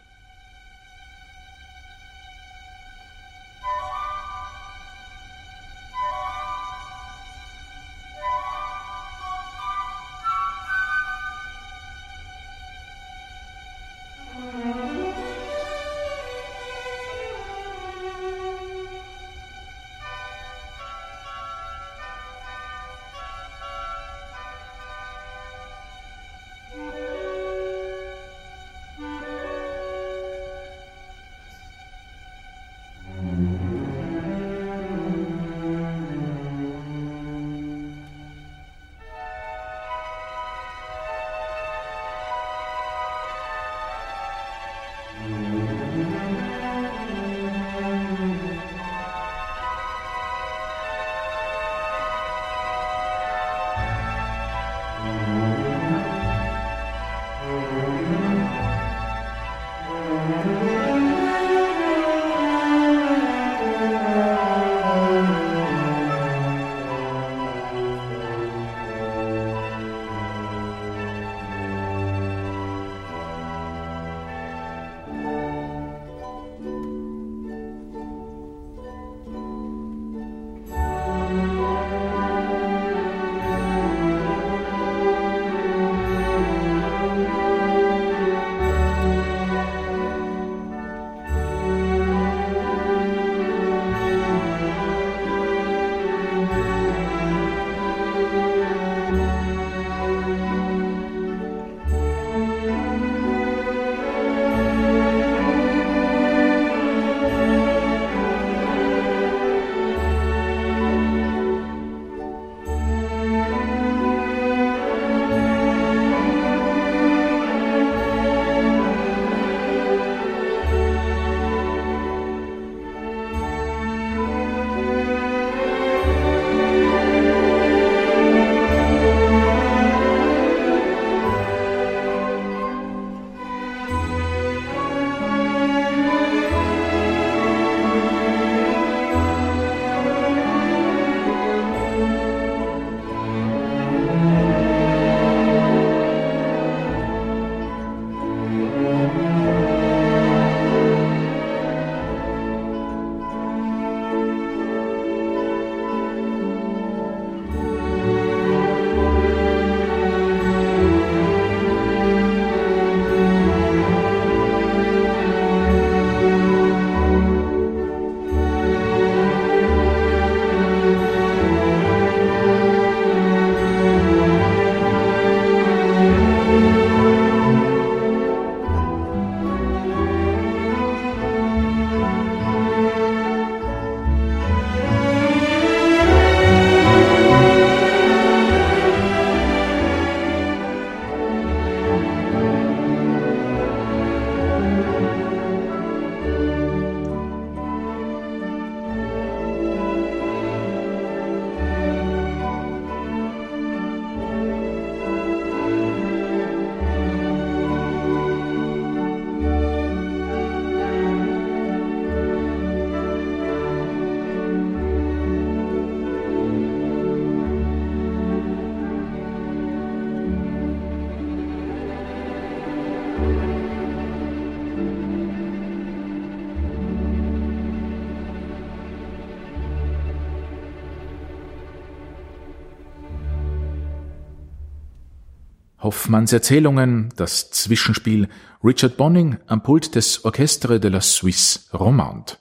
Hoffmanns Erzählungen, das Zwischenspiel Richard Bonning am Pult des Orchestre de la Suisse Romande.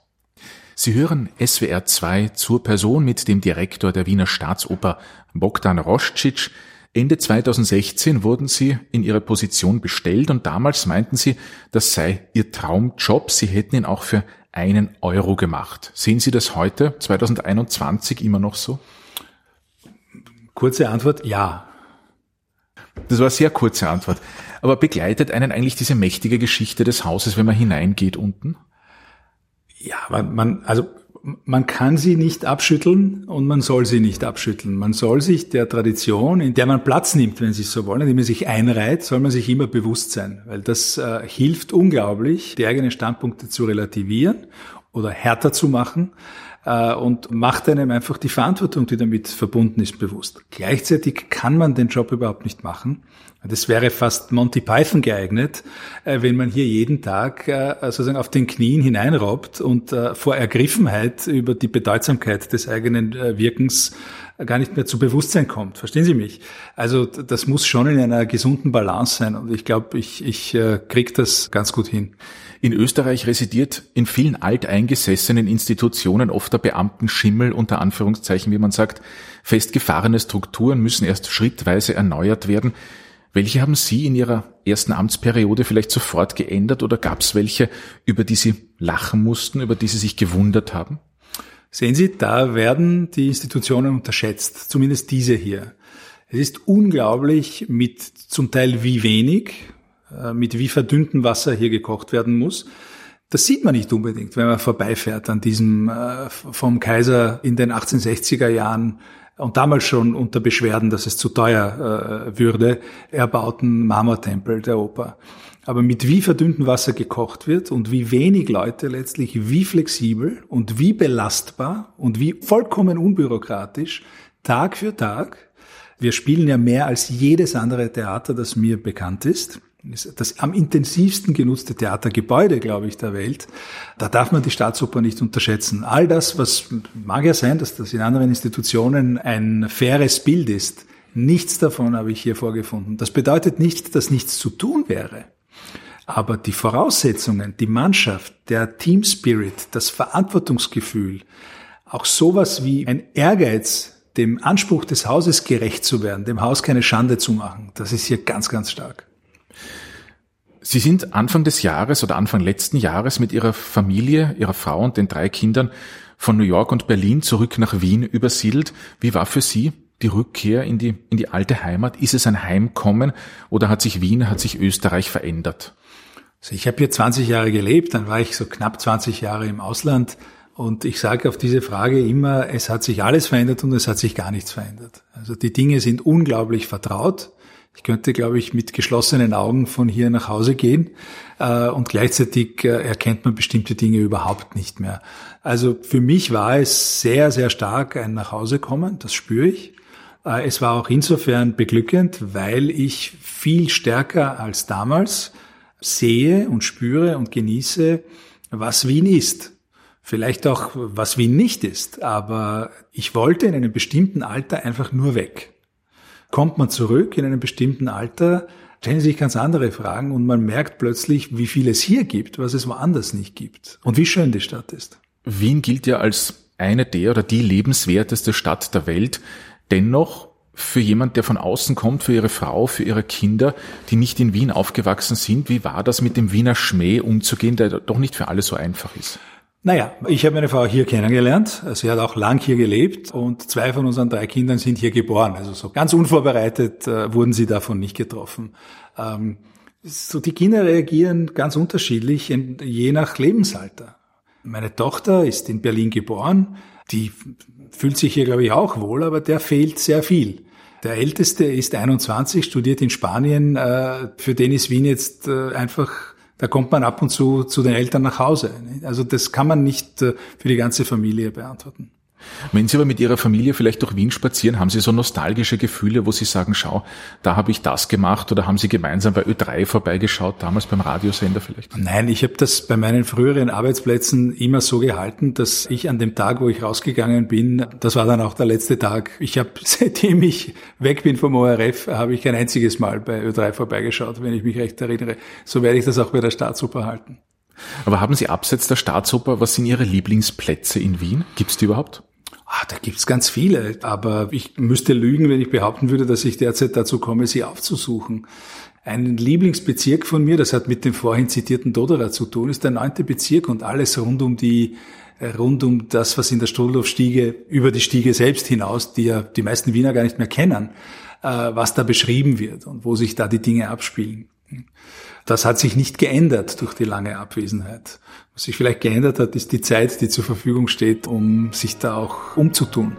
Sie hören SWR 2 zur Person mit dem Direktor der Wiener Staatsoper Bogdan Roscic. Ende 2016 wurden Sie in Ihre Position bestellt und damals meinten Sie, das sei Ihr Traumjob. Sie hätten ihn auch für einen Euro gemacht. Sehen Sie das heute, 2021, immer noch so? Kurze Antwort, ja. Das war eine sehr kurze Antwort. Aber begleitet einen eigentlich diese mächtige Geschichte des Hauses, wenn man hineingeht unten? Ja, man, man also man kann sie nicht abschütteln und man soll sie nicht abschütteln. Man soll sich der Tradition, in der man Platz nimmt, wenn Sie so wollen, indem man sich einreiht, soll man sich immer bewusst sein, weil das äh, hilft unglaublich, die eigenen Standpunkte zu relativieren oder härter zu machen äh, und macht einem einfach die Verantwortung, die damit verbunden ist, bewusst. Gleichzeitig kann man den Job überhaupt nicht machen. Das wäre fast Monty Python geeignet, äh, wenn man hier jeden Tag äh, sozusagen auf den Knien hineinrobbt und vor Ergriffenheit über die Bedeutsamkeit des eigenen Wirkens gar nicht mehr zu Bewusstsein kommt. Verstehen Sie mich? Also das muss schon in einer gesunden Balance sein und ich glaube, ich, ich kriege das ganz gut hin. In Österreich residiert in vielen alteingesessenen Institutionen oft der Beamtenschimmel unter Anführungszeichen, wie man sagt. Festgefahrene Strukturen müssen erst schrittweise erneuert werden. Welche haben Sie in Ihrer ersten Amtsperiode vielleicht sofort geändert oder gab es welche, über die Sie lachen mussten, über die Sie sich gewundert haben? Sehen Sie, da werden die Institutionen unterschätzt, zumindest diese hier. Es ist unglaublich, mit zum Teil wie wenig mit wie verdünntem Wasser hier gekocht werden muss. Das sieht man nicht unbedingt, wenn man vorbeifährt an diesem äh, vom Kaiser in den 1860er Jahren und damals schon unter Beschwerden, dass es zu teuer äh, würde, erbauten Marmortempel der Oper. Aber mit wie verdünntem Wasser gekocht wird und wie wenig Leute letztlich wie flexibel und wie belastbar und wie vollkommen unbürokratisch Tag für Tag. Wir spielen ja mehr als jedes andere Theater, das mir bekannt ist das am intensivsten genutzte Theatergebäude, glaube ich, der Welt. Da darf man die Staatsoper nicht unterschätzen. All das, was mag ja sein, dass das in anderen Institutionen ein faires Bild ist. Nichts davon habe ich hier vorgefunden. Das bedeutet nicht, dass nichts zu tun wäre. Aber die Voraussetzungen, die Mannschaft, der Team Spirit, das Verantwortungsgefühl, auch sowas wie ein Ehrgeiz, dem Anspruch des Hauses gerecht zu werden, dem Haus keine Schande zu machen, das ist hier ganz, ganz stark. Sie sind Anfang des Jahres oder Anfang letzten Jahres mit Ihrer Familie, Ihrer Frau und den drei Kindern von New York und Berlin zurück nach Wien übersiedelt. Wie war für Sie die Rückkehr in die, in die alte Heimat? Ist es ein Heimkommen oder hat sich Wien, hat sich Österreich verändert? Also ich habe hier 20 Jahre gelebt, dann war ich so knapp 20 Jahre im Ausland und ich sage auf diese Frage immer, es hat sich alles verändert und es hat sich gar nichts verändert. Also die Dinge sind unglaublich vertraut. Ich könnte, glaube ich, mit geschlossenen Augen von hier nach Hause gehen äh, und gleichzeitig äh, erkennt man bestimmte Dinge überhaupt nicht mehr. Also für mich war es sehr, sehr stark ein Nachhausekommen, das spüre ich. Äh, es war auch insofern beglückend, weil ich viel stärker als damals sehe und spüre und genieße, was Wien ist. Vielleicht auch, was Wien nicht ist. Aber ich wollte in einem bestimmten Alter einfach nur weg kommt man zurück in einem bestimmten Alter, stellen sich ganz andere Fragen und man merkt plötzlich, wie viel es hier gibt, was es woanders nicht gibt und wie schön die Stadt ist. Wien gilt ja als eine der oder die lebenswerteste Stadt der Welt. Dennoch für jemand, der von außen kommt, für ihre Frau, für ihre Kinder, die nicht in Wien aufgewachsen sind, wie war das mit dem Wiener Schmäh umzugehen, der doch nicht für alle so einfach ist? Naja, ich habe meine Frau hier kennengelernt. Sie hat auch lang hier gelebt und zwei von unseren drei Kindern sind hier geboren. Also so ganz unvorbereitet äh, wurden sie davon nicht getroffen. Ähm, so die Kinder reagieren ganz unterschiedlich in, je nach Lebensalter. Meine Tochter ist in Berlin geboren. Die fühlt sich hier, glaube ich, auch wohl, aber der fehlt sehr viel. Der Älteste ist 21, studiert in Spanien. Äh, für den ist Wien jetzt äh, einfach da kommt man ab und zu zu den Eltern nach Hause. Also das kann man nicht äh, für die ganze Familie beantworten. Wenn Sie aber mit Ihrer Familie vielleicht durch Wien spazieren, haben Sie so nostalgische Gefühle, wo Sie sagen, schau, da habe ich das gemacht oder haben Sie gemeinsam bei Ö3 vorbeigeschaut, damals beim Radiosender vielleicht? Nein, ich habe das bei meinen früheren Arbeitsplätzen immer so gehalten, dass ich an dem Tag, wo ich rausgegangen bin, das war dann auch der letzte Tag. Ich habe, seitdem ich weg bin vom ORF, habe ich kein einziges Mal bei Ö3 vorbeigeschaut, wenn ich mich recht erinnere. So werde ich das auch bei der Staatsoper halten. Aber haben Sie abseits der Staatsoper, was sind Ihre Lieblingsplätze in Wien? Gibt es die überhaupt? Ah, da gibt's ganz viele, aber ich müsste lügen, wenn ich behaupten würde, dass ich derzeit dazu komme, sie aufzusuchen. Ein Lieblingsbezirk von mir, das hat mit dem vorhin zitierten Doderer zu tun, ist der neunte Bezirk und alles rund um die äh, rund um das, was in der Strudelhofstiege, über die Stiege selbst hinaus, die ja die meisten Wiener gar nicht mehr kennen, äh, was da beschrieben wird und wo sich da die Dinge abspielen. Das hat sich nicht geändert durch die lange Abwesenheit. Was sich vielleicht geändert hat, ist die Zeit, die zur Verfügung steht, um sich da auch umzutun.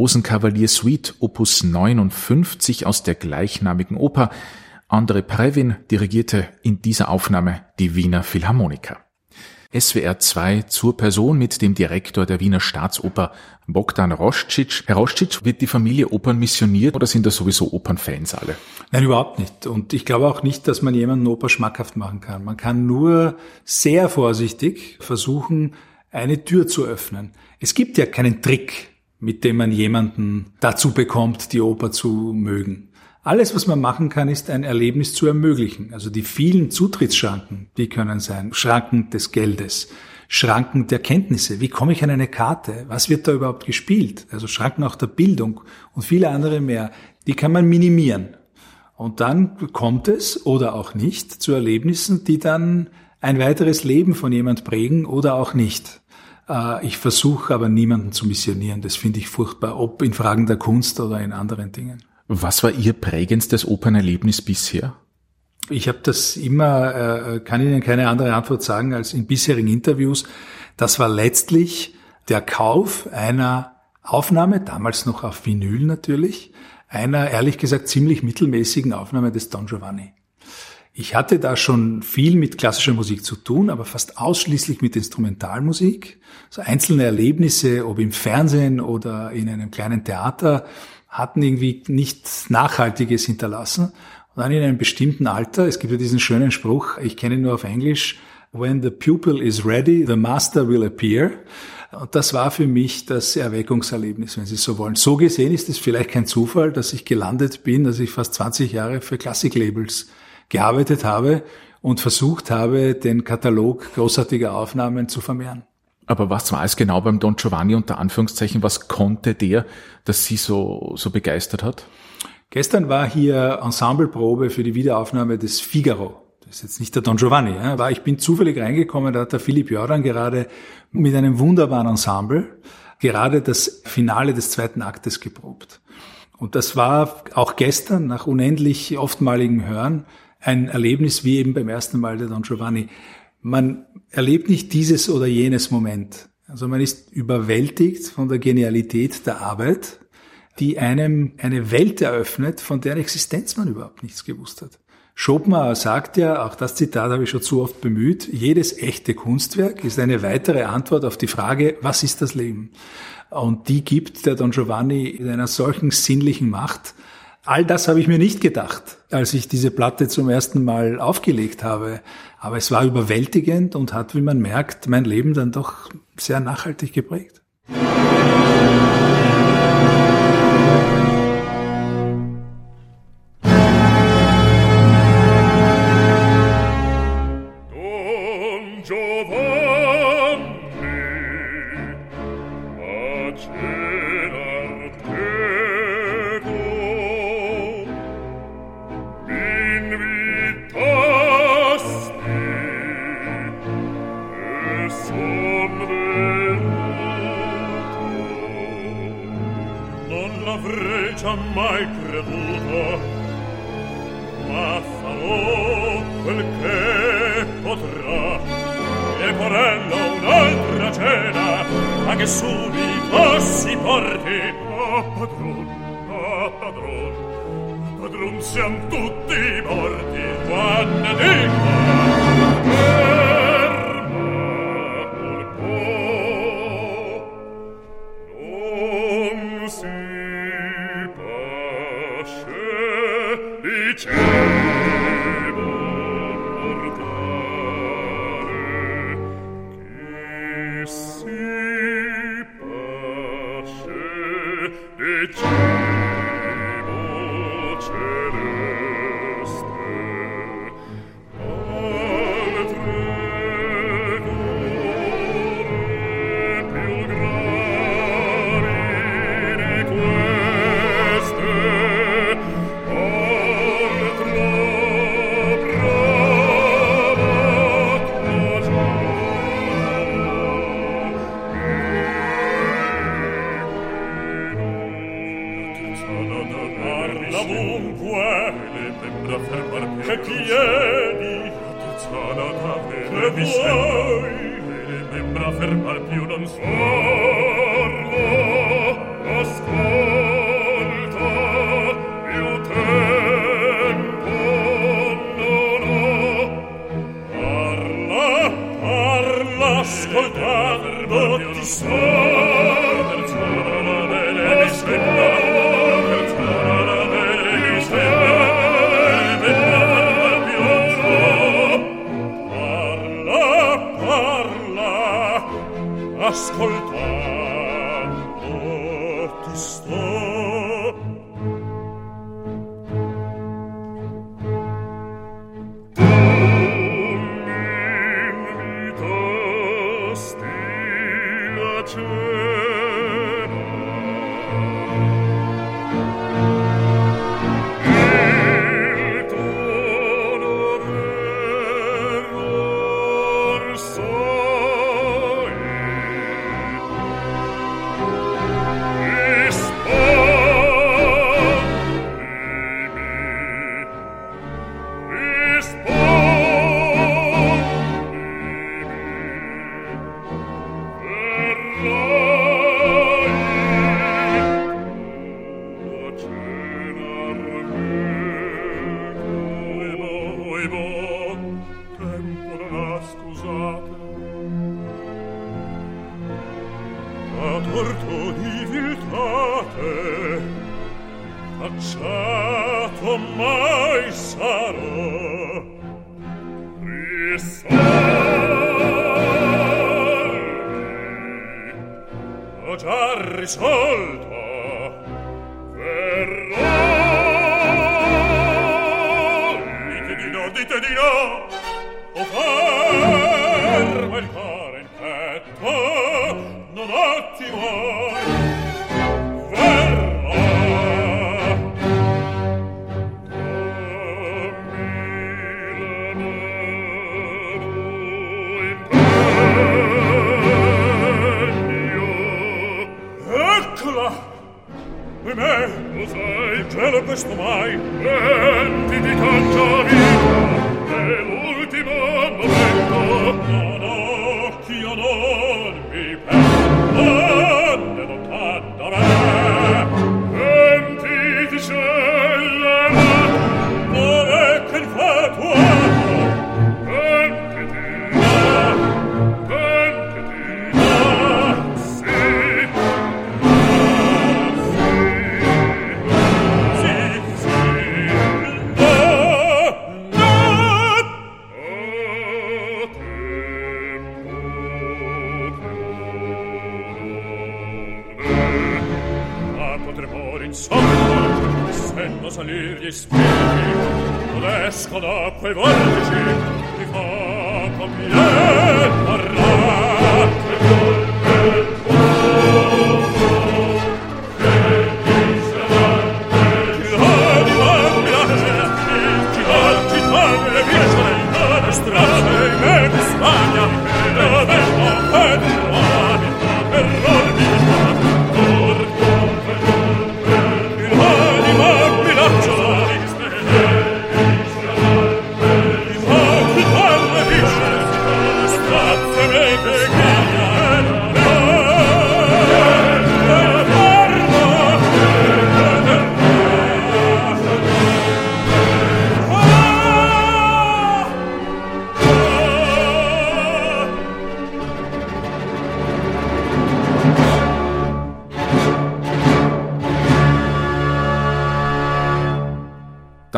Rosenkavalier Suite Opus 59 aus der gleichnamigen Oper. André Previn dirigierte in dieser Aufnahme die Wiener Philharmoniker. SWR 2 zur Person mit dem Direktor der Wiener Staatsoper Bogdan Roscic. Herr Roscic, wird die Familie Opern missioniert oder sind das sowieso Opernfans alle? Nein, überhaupt nicht. Und ich glaube auch nicht, dass man jemanden Oper schmackhaft machen kann. Man kann nur sehr vorsichtig versuchen, eine Tür zu öffnen. Es gibt ja keinen Trick, mit dem man jemanden dazu bekommt, die Oper zu mögen. Alles, was man machen kann, ist ein Erlebnis zu ermöglichen. Also die vielen Zutrittsschranken, die können sein Schranken des Geldes, Schranken der Kenntnisse. Wie komme ich an eine Karte? Was wird da überhaupt gespielt? Also Schranken auch der Bildung und viele andere mehr. Die kann man minimieren. Und dann kommt es oder auch nicht zu Erlebnissen, die dann ein weiteres Leben von jemand prägen oder auch nicht. Äh, ich versuche aber niemanden zu missionieren. Das finde ich furchtbar, ob in Fragen der Kunst oder in anderen Dingen. Was war Ihr prägendstes Opernerlebnis bisher? Ich habe das immer, äh, kann Ihnen keine andere Antwort sagen als in bisherigen Interviews. Das war letztlich der Kauf einer Aufnahme, damals noch auf Vinyl natürlich, einer ehrlich gesagt ziemlich mittelmäßigen Aufnahme des Don Giovanni. Ich hatte da schon viel mit klassischer Musik zu tun, aber fast ausschließlich mit Instrumentalmusik. So einzelne Erlebnisse, ob im Fernsehen oder in einem kleinen Theater, hatten irgendwie nichts Nachhaltiges hinterlassen. Und dann in einem bestimmten Alter, es gibt ja diesen schönen Spruch, ich kenne ihn nur auf Englisch, When the pupil is ready, the master will appear. Und das war für mich das Erweckungserlebnis, wenn Sie so wollen. So gesehen ist es vielleicht kein Zufall, dass ich gelandet bin, dass ich fast 20 Jahre für Klassiklabels gearbeitet habe und versucht habe, den Katalog großartiger Aufnahmen zu vermehren. Aber was war es genau beim Don Giovanni unter Anführungszeichen? Was konnte der, das Sie so, so begeistert hat? Gestern war hier Ensembleprobe für die Wiederaufnahme des Figaro. Das ist jetzt nicht der Don Giovanni, ja, aber ich bin zufällig reingekommen, da hat der Philipp Jordan gerade mit einem wunderbaren Ensemble gerade das Finale des zweiten Aktes geprobt. Und das war auch gestern nach unendlich oftmaligem Hören ein Erlebnis wie eben beim ersten Mal der Don Giovanni man erlebt nicht dieses oder jenes Moment. Also man ist überwältigt von der Genialität der Arbeit, die einem eine Welt eröffnet, von deren Existenz man überhaupt nichts gewusst hat. Schopenhauer sagt ja, auch das Zitat habe ich schon zu oft bemüht, jedes echte Kunstwerk ist eine weitere Antwort auf die Frage, was ist das Leben? Und die gibt der Don Giovanni in einer solchen sinnlichen Macht, All das habe ich mir nicht gedacht, als ich diese Platte zum ersten Mal aufgelegt habe. Aber es war überwältigend und hat, wie man merkt, mein Leben dann doch sehr nachhaltig geprägt. quel ci ha mai creduto ma farò quel che potrà. E porello un'altra cena ma che subito si porti. Oh padron oh padron padron siamo tutti morti quando dico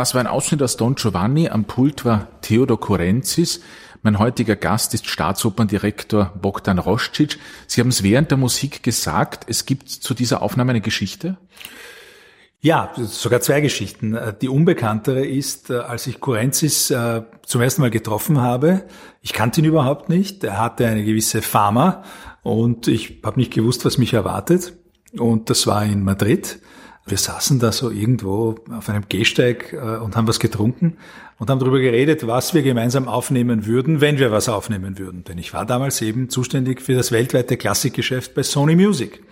Das war ein Ausschnitt aus Don Giovanni. Am Pult war Theodor Korenzis. Mein heutiger Gast ist Staatsoperndirektor Bogdan Roscic. Sie haben es während der Musik gesagt, es gibt zu dieser Aufnahme eine Geschichte? Ja, sogar zwei Geschichten. Die unbekanntere ist, äh, als ich Korenzis äh, zum ersten Mal getroffen habe, ich kannte ihn überhaupt nicht, er hatte eine gewisse Fama und ich habe nicht gewusst, was mich erwartet. Und das war in Madrid. Wir saßen da so irgendwo auf einem Gehsteig äh, und haben was getrunken und haben darüber geredet, was wir gemeinsam aufnehmen würden, wenn wir was aufnehmen würden. Denn ich war damals eben zuständig für das weltweite Klassikgeschäft bei Sony Music.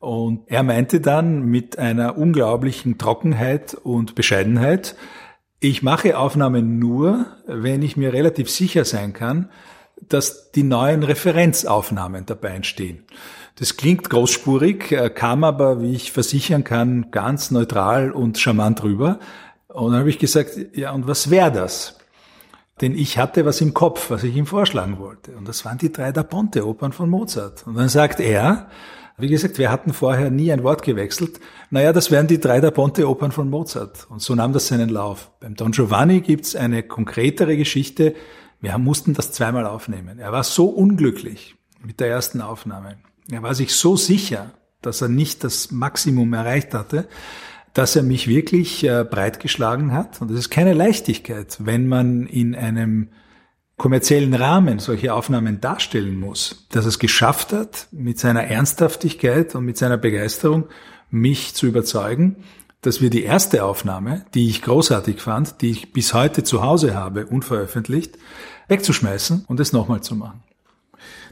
Und er meinte dann mit einer unglaublichen Trockenheit und Bescheidenheit, ich mache Aufnahmen nur, wenn ich mir relativ sicher sein kann, dass die neuen Referenzaufnahmen dabei entstehen. Das klingt großspurig, äh, kam aber, wie ich versichern kann, ganz neutral und charmant rüber. Und dann habe ich gesagt, ja, und was wäre das? Denn ich hatte was im Kopf, was ich ihm vorschlagen wollte. Und das waren die drei Da Ponte-Opern von Mozart. Und dann sagt er, wie gesagt, wir hatten vorher nie ein Wort gewechselt. Naja, das wären die drei Da Ponte-Opern von Mozart. Und so nahm das seinen Lauf. Beim Don Giovanni gibt's eine konkretere Geschichte. Wir mussten das zweimal aufnehmen. Er war so unglücklich mit der ersten Aufnahme. Er war sich so sicher, dass er nicht das Maximum erreicht hatte, dass er mich wirklich äh, breitgeschlagen hat. Und das ist keine Leichtigkeit, wenn man in einem kommerziellen Rahmen solche Aufnahmen darstellen muss, dass er es geschafft hat, mit seiner Ernsthaftigkeit und mit seiner Begeisterung mich zu überzeugen, dass wir die erste Aufnahme, die ich großartig fand, die ich bis heute zu Hause habe, unveröffentlicht, wegzuschmeißen und es nochmal zu machen.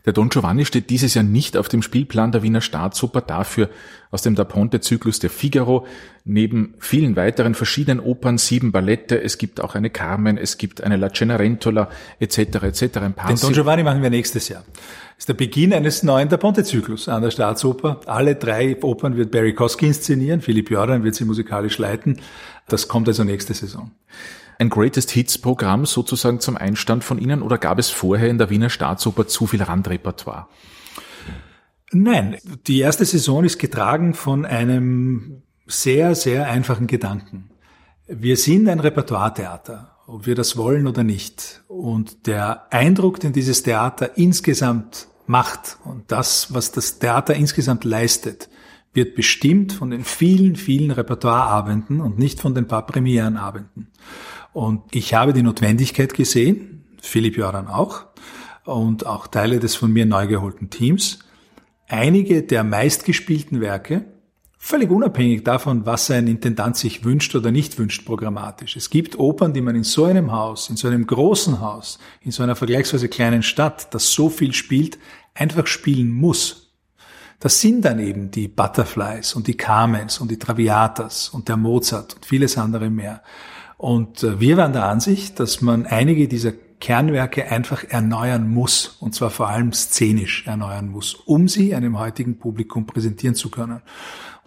Der Don Giovanni steht dieses Jahr nicht auf dem Spielplan der Wiener Staatsoper, dafür aus dem Da Ponte-Zyklus der Figaro, neben vielen weiteren verschiedenen Opern, sieben Ballette, es gibt auch eine Carmen, es gibt eine La Cenerentola, etc., etc. Ein paar Den Don Giovanni machen wir nächstes Jahr. Das ist der Beginn eines neuen Da Ponte-Zyklus an der Staatsoper. Alle drei Opern wird Barry Kosky inszenieren, Philipp Jordan wird sie musikalisch leiten. Das kommt also nächste Saison ein Greatest Hits Programm sozusagen zum Einstand von Ihnen oder gab es vorher in der Wiener Staatsoper zu viel Randrepertoire? Nein, die erste Saison ist getragen von einem sehr, sehr einfachen Gedanken. Wir sind ein Repertoiretheater, ob wir das wollen oder nicht. Und der Eindruck, den dieses Theater insgesamt macht und das, was das Theater insgesamt leistet, wird bestimmt von den vielen, vielen Repertoireabenden und nicht von den paar Premierenabenden. Und ich habe die Notwendigkeit gesehen, Philipp Joran auch, und auch Teile des von mir neu geholten Teams, einige der meistgespielten Werke, völlig unabhängig davon, was ein Intendant sich wünscht oder nicht wünscht programmatisch. Es gibt Opern, die man in so einem Haus, in so einem großen Haus, in so einer vergleichsweise kleinen Stadt, das so viel spielt, einfach spielen muss. Das sind dann eben die Butterflies und die Carmens und die Traviatas und der Mozart und vieles andere mehr. Und äh, wir waren der Ansicht, dass man einige dieser Kernwerke einfach erneuern muss, und zwar vor allem szenisch erneuern muss, um sie einem heutigen Publikum präsentieren zu können.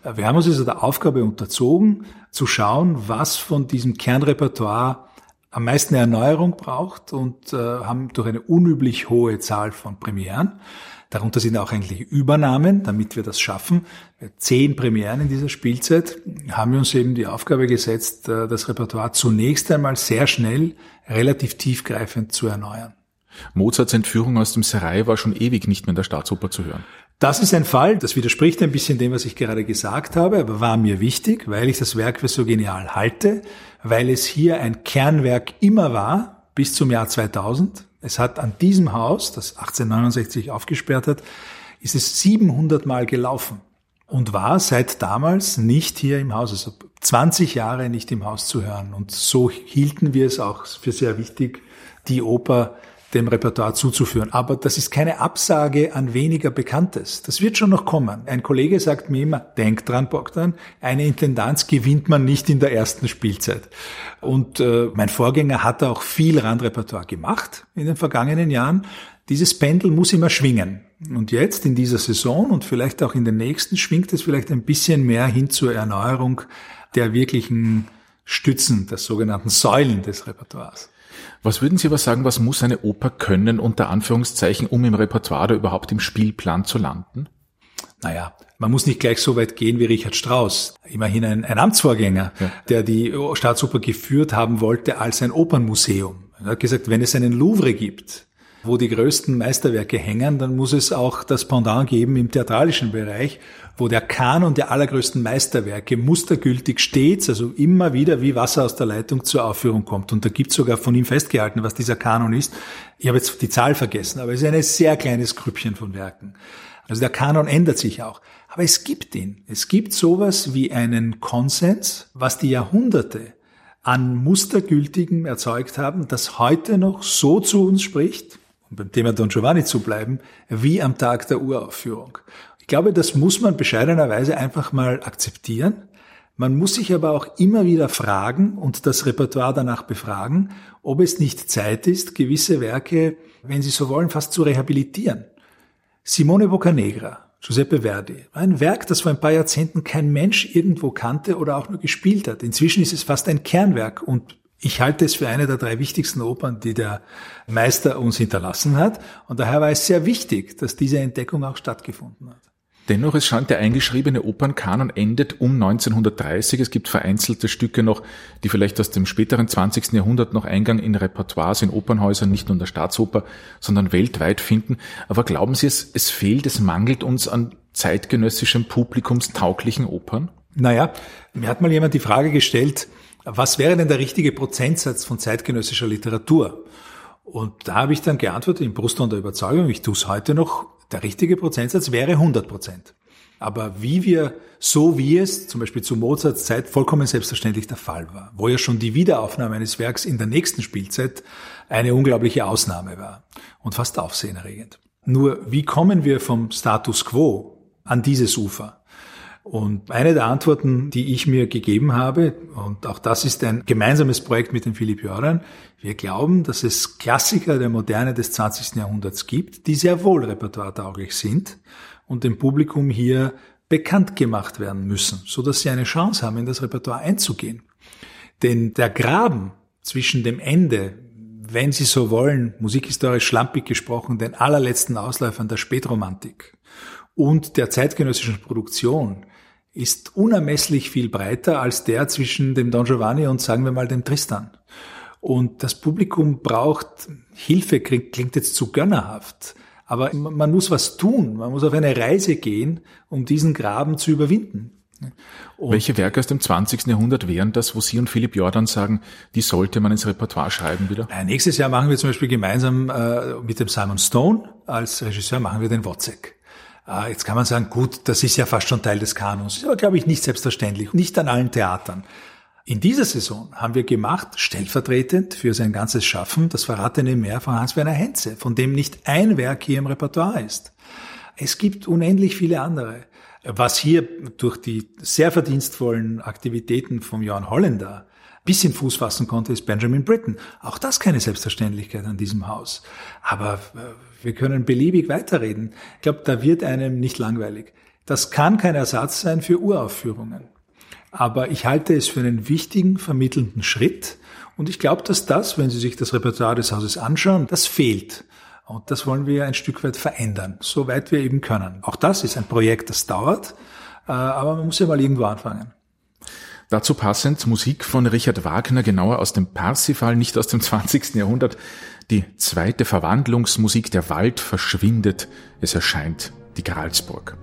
Äh, wir haben uns also der Aufgabe unterzogen, zu schauen, was von diesem Kernrepertoire am meisten Erneuerung braucht und äh, haben durch eine unüblich hohe Zahl von Premieren Darunter sind auch eigentlich Übernahmen, damit wir das schaffen. Zehn Premieren in dieser Spielzeit haben wir uns eben die Aufgabe gesetzt, äh, das Repertoire zunächst einmal sehr schnell, relativ tiefgreifend zu erneuern. Mozarts Entführung aus dem Serai war schon ewig nicht mehr in der Staatsoper zu hören. Das ist ein Fall, das widerspricht ein bisschen dem, was ich gerade gesagt habe, aber war mir wichtig, weil ich das Werk für so genial halte, weil es hier ein Kernwerk immer war, bis zum Jahr 2000. Es hat an diesem Haus, das 1869 aufgesperrt hat, ist es 700 Mal gelaufen und war seit damals nicht hier im Haus, also 20 Jahre nicht im Haus zu hören. Und so hielten wir es auch für sehr wichtig, die Oper dem Repertoire zuzuführen. Aber das ist keine Absage an weniger Bekanntes. Das wird schon noch kommen. Ein Kollege sagt mir immer, denk dran, Bogdan, eine Intendanz gewinnt man nicht in der ersten Spielzeit. Und äh, mein Vorgänger hat auch viel Randrepertoire gemacht in den vergangenen Jahren. Dieses Pendel muss immer schwingen. Und jetzt in dieser Saison und vielleicht auch in den nächsten schwingt es vielleicht ein bisschen mehr hin zur Erneuerung der wirklichen Stützen, der sogenannten Säulen des Repertoires. Was würden Sie aber sagen, was muss eine Oper können, unter Anführungszeichen, um im Repertoire oder überhaupt im Spielplan zu landen? Naja, man muss nicht gleich so weit gehen wie Richard Strauss, immerhin ein, ein Amtsvorgänger, ja. der die Staatsoper geführt haben wollte als ein Opernmuseum. Er hat gesagt, wenn es einen Louvre gibt, wo die größten Meisterwerke hängen, dann muss es auch das Pendant geben im theatralischen Bereich, wo der Kanon der allergrößten Meisterwerke mustergültig stets, also immer wieder wie Wasser aus der Leitung zur Aufführung kommt. Und da gibt es sogar von ihm festgehalten, was dieser Kanon ist. Ich habe jetzt die Zahl vergessen, aber es ist ein sehr kleines Grüppchen von Werken. Also der Kanon ändert sich auch. Aber es gibt ihn. Es gibt sowas wie einen Konsens, was die Jahrhunderte an Mustergültigem erzeugt haben, das heute noch so zu uns spricht, um beim Thema Don Giovanni zu bleiben, wie am Tag der Uraufführung. Ich glaube, das muss man bescheidenerweise einfach mal akzeptieren. Man muss sich aber auch immer wieder fragen und das Repertoire danach befragen, ob es nicht Zeit ist, gewisse Werke, wenn Sie so wollen, fast zu rehabilitieren. Simone Boccanegra, Giuseppe Verdi, ein Werk, das vor ein paar Jahrzehnten kein Mensch irgendwo kannte oder auch nur gespielt hat. Inzwischen ist es fast ein Kernwerk und ich halte es für eine der drei wichtigsten Opern, die der Meister uns hinterlassen hat. Und daher war es sehr wichtig, dass diese Entdeckung auch stattgefunden hat. Dennoch, es scheint der eingeschriebene Opernkanon endet um 1930. Es gibt vereinzelte Stücke noch, die vielleicht aus dem späteren 20. Jahrhundert noch Eingang in Repertoires in Opernhäusern, nicht nur in der Staatsoper, sondern weltweit finden. Aber glauben Sie, es, es fehlt, es mangelt uns an zeitgenössischem publikumstauglichen Opern? Naja, mir hat mal jemand die Frage gestellt, was wäre denn der richtige Prozentsatz von zeitgenössischer Literatur? Und da habe ich dann geantwortet, im Brustton der Überzeugung, ich tue es heute noch, der richtige Prozentsatz wäre 100 Prozent. Aber wie wir, so wie es zum Beispiel zu Mozarts Zeit vollkommen selbstverständlich der Fall war, wo ja schon die Wiederaufnahme eines Werks in der nächsten Spielzeit eine unglaubliche Ausnahme war und fast aufsehenerregend. Nur wie kommen wir vom Status quo an dieses Ufer? Und eine der Antworten, die ich mir gegeben habe, und auch das ist ein gemeinsames Projekt mit dem Philipp Jöran, wir glauben, dass es Klassiker der Moderne des 20. Jahrhunderts gibt, die sehr wohl repertoiretauglich sind und dem Publikum hier bekannt gemacht werden müssen, so dass sie eine Chance haben, in das Repertoire einzugehen. Denn der Graben zwischen dem Ende, wenn Sie so wollen, musikhistorisch schlampig gesprochen, den allerletzten Ausläufern der Spätromantik und der zeitgenössischen Produktion ist unermesslich viel breiter als der zwischen dem Don Giovanni und sagen wir mal dem Tristan. Und das Publikum braucht Hilfe, klingt, jetzt zu gönnerhaft. Aber man muss was tun. Man muss auf eine Reise gehen, um diesen Graben zu überwinden. Und Welche Werke aus dem 20. Jahrhundert wären das, wo Sie und Philipp Jordan sagen, die sollte man ins Repertoire schreiben wieder? Nächstes Jahr machen wir zum Beispiel gemeinsam äh, mit dem Simon Stone als Regisseur machen wir den Wozzeck. Äh, jetzt kann man sagen, gut, das ist ja fast schon Teil des Kanons. Ist aber, glaube ich, nicht selbstverständlich. Nicht an allen Theatern. In dieser Saison haben wir gemacht, stellvertretend für sein ganzes Schaffen, das verratene Meer von Hans-Werner Henze, von dem nicht ein Werk hier im Repertoire ist. Es gibt unendlich viele andere. Was hier durch die sehr verdienstvollen Aktivitäten vom Johann Holländer bisschen Fuß fassen konnte, ist Benjamin Britten. Auch das keine Selbstverständlichkeit an diesem Haus. Aber äh, wir können beliebig weiterreden. Ich glaube, da wird einem nicht langweilig. Das kann kein Ersatz sein für Uraufführungen. Aber ich halte es für einen wichtigen, vermittelnden Schritt. Und ich glaube, dass das, wenn Sie sich das Repertoire des Hauses anschauen, das fehlt. Und das wollen wir ein Stück weit verändern, soweit wir eben können. Auch das ist ein Projekt, das dauert, äh, aber man muss ja mal irgendwo anfangen. Dazu passend Musik von Richard Wagner, genauer aus dem Parsifal, nicht aus dem 20. Jahrhundert. Die zweite Verwandlungsmusik, der Wald verschwindet, es erscheint die Gralsburg.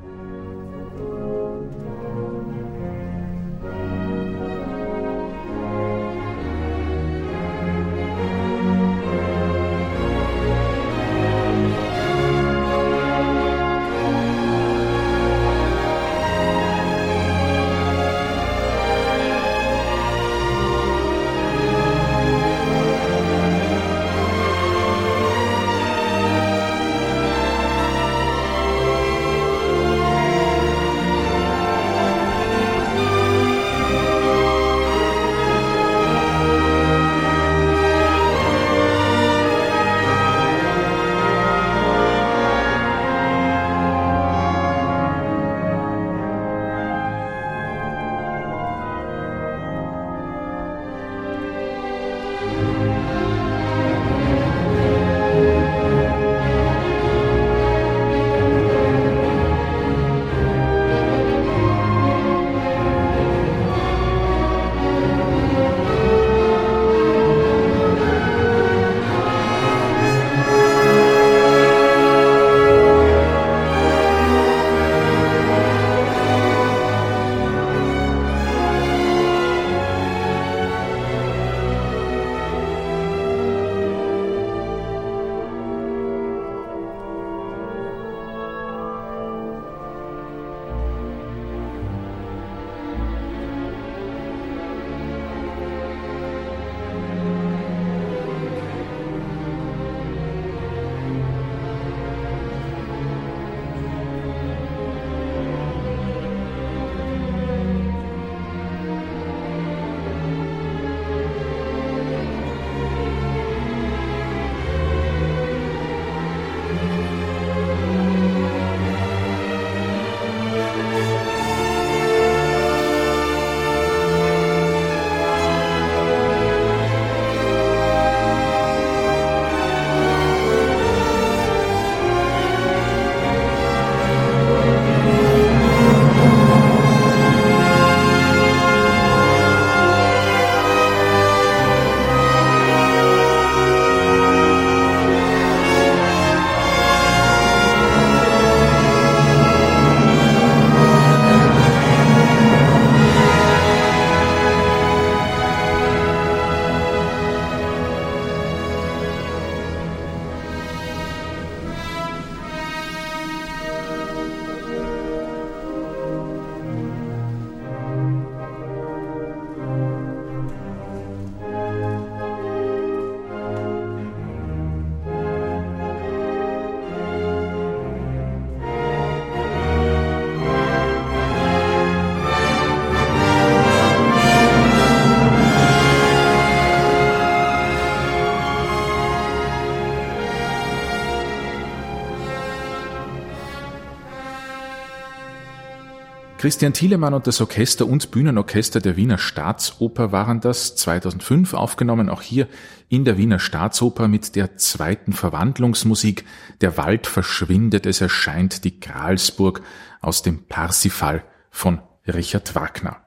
Christian Thielemann und das Orchester und Bühnenorchester der Wiener Staatsoper waren das 2005 aufgenommen, auch hier in der Wiener Staatsoper mit der zweiten Verwandlungsmusik Der Wald verschwindet, es erscheint die Gralsburg aus dem Parsifal von Richard Wagner.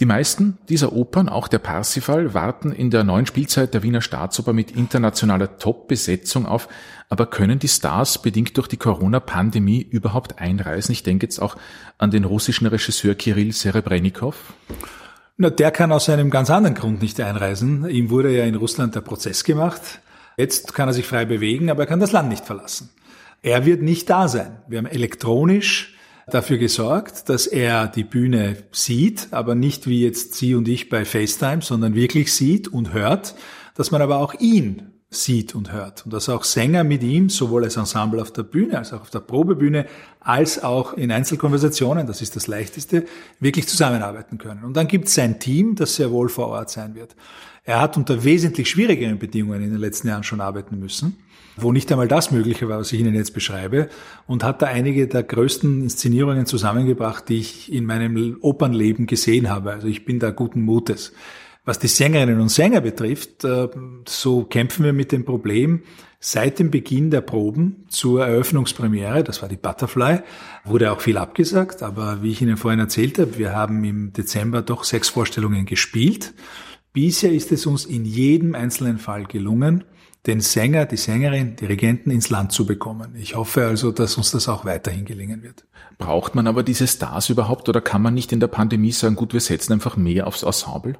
Die meisten dieser Opern, auch der Parsifal, warten in der neuen Spielzeit der Wiener Staatsoper mit internationaler Top-Besetzung auf. Aber können die Stars bedingt durch die Corona-Pandemie überhaupt einreisen? Ich denke jetzt auch an den russischen Regisseur Kirill Serebrennikov. Na, der kann aus einem ganz anderen Grund nicht einreisen. Ihm wurde ja in Russland der Prozess gemacht. Jetzt kann er sich frei bewegen, aber er kann das Land nicht verlassen. Er wird nicht da sein. Wir haben elektronisch dafür gesorgt, dass er die Bühne sieht, aber nicht wie jetzt Sie und ich bei FaceTime, sondern wirklich sieht und hört, dass man aber auch ihn sieht und hört und dass auch Sänger mit ihm sowohl als Ensemble auf der Bühne als auch auf der Probebühne als auch in Einzelkonversationen, das ist das Leichteste, wirklich zusammenarbeiten können. Und dann gibt es sein Team, das sehr wohl vor Ort sein wird. Er hat unter wesentlich schwierigeren Bedingungen in den letzten Jahren schon arbeiten müssen wo nicht einmal das mögliche war, was ich Ihnen jetzt beschreibe, und hat da einige der größten Inszenierungen zusammengebracht, die ich in meinem Opernleben gesehen habe. Also ich bin da guten Mutes. Was die Sängerinnen und Sänger betrifft, äh, so kämpfen wir mit dem Problem, seit dem Beginn der Proben zur Eröffnungspremiere, das war die Butterfly, wurde auch viel abgesagt, aber wie ich Ihnen vorhin erzählt habe, wir haben im Dezember doch sechs Vorstellungen gespielt. Bisher ist es uns in jedem einzelnen Fall gelungen, den Sänger, die Sängerin, Dirigenten ins Land zu bekommen. Ich hoffe also, dass uns das auch weiterhin gelingen wird. Braucht man aber diese Stars überhaupt oder kann man nicht in der Pandemie sagen, gut, wir setzen einfach mehr aufs Ensemble?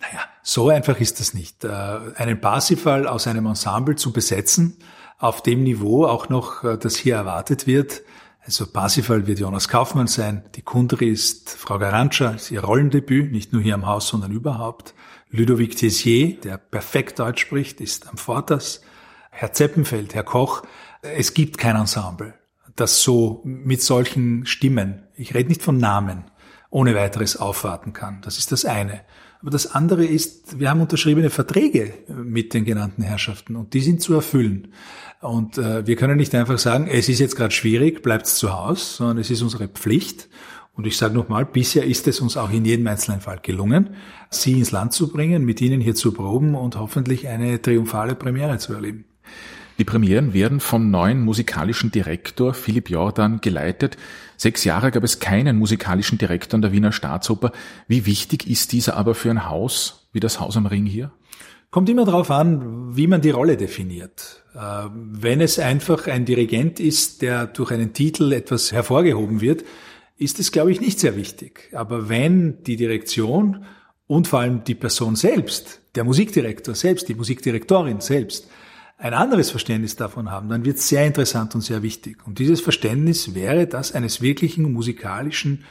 Naja, so einfach ist das nicht. Äh, einen Parsifal aus einem Ensemble zu besetzen, auf dem Niveau auch noch, äh, das hier erwartet wird, also Parsifal wird Jonas Kaufmann sein, die Kundri ist Frau Garantscha, ist ihr Rollendebüt, nicht nur hier am Haus, sondern überhaupt. Ludovic Tessier, der perfekt Deutsch spricht, ist am Vorters. Herr Zeppenfeld, Herr Koch. Es gibt kein Ensemble, das so mit solchen Stimmen, ich rede nicht von Namen, ohne weiteres aufwarten kann. Das ist das eine. Aber das andere ist, wir haben unterschriebene Verträge mit den genannten Herrschaften und die sind zu erfüllen. Und äh, wir können nicht einfach sagen, es ist jetzt gerade schwierig, bleibt zu Hause, sondern es ist unsere Pflicht und ich sage nochmal, bisher ist es uns auch in jedem einzelnen Fall gelungen, sie ins Land zu bringen, mit ihnen hier zu proben und hoffentlich eine triumphale Premiere zu erleben. Die Premieren werden vom neuen musikalischen Direktor Philipp Jordan geleitet. Sechs Jahre gab es keinen musikalischen Direktor an der Wiener Staatsoper. Wie wichtig ist dieser aber für ein Haus wie das Haus am Ring hier? Kommt immer darauf an, wie man die Rolle definiert. Äh, wenn es einfach ein Dirigent ist, der durch einen Titel etwas hervorgehoben wird, ist es, glaube ich, nicht sehr wichtig. Aber wenn die Direktion und vor allem die Person selbst, der Musikdirektor selbst, die Musikdirektorin selbst, ein anderes Verständnis davon haben, dann wird es sehr interessant und sehr wichtig. Und dieses Verständnis wäre das eines wirklichen musikalischen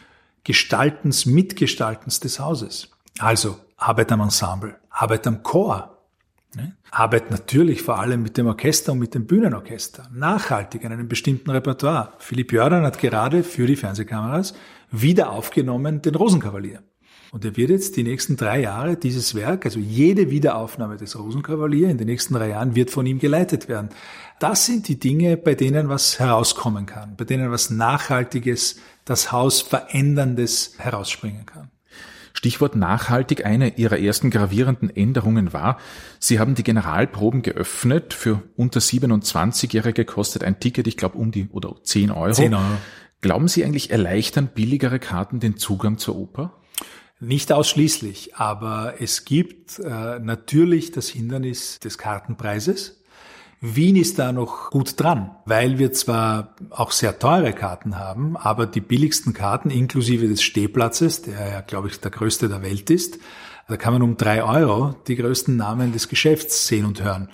Gestaltens, Mitgestaltens des Hauses. Also Arbeit am Ensemble, Arbeit am Chor, Ne? Arbeit natürlich vor allem mit dem Orchester und mit dem Bühnenorchester. Nachhaltig an einem bestimmten Repertoire. Philipp Jordan hat gerade für die Fernsehkameras wieder aufgenommen den Rosenkavalier. Und er wird jetzt die nächsten drei Jahre dieses Werk, also jede Wiederaufnahme des Rosenkavalier in den nächsten drei Jahren wird von ihm geleitet werden. Das sind die Dinge, bei denen was herauskommen kann, bei denen was Nachhaltiges, das Haus Veränderndes herausspringen kann. Stichwort nachhaltig. Eine ihrer ersten gravierenden Änderungen war, sie haben die Generalproben geöffnet. Für unter 27-Jährige kostet ein Ticket, ich glaube, um die oder 10 Euro. 10 Euro. Glauben Sie eigentlich, erleichtern billigere Karten den Zugang zur Oper? Nicht ausschließlich, aber es gibt äh, natürlich das Hindernis des Kartenpreises. Wien ist da noch gut dran, weil wir zwar auch sehr teure Karten haben, aber die billigsten Karten inklusive des Stehplatzes, der ja, glaube ich, der größte der Welt ist, da kann man um drei Euro die größten Namen des Geschäfts sehen und hören.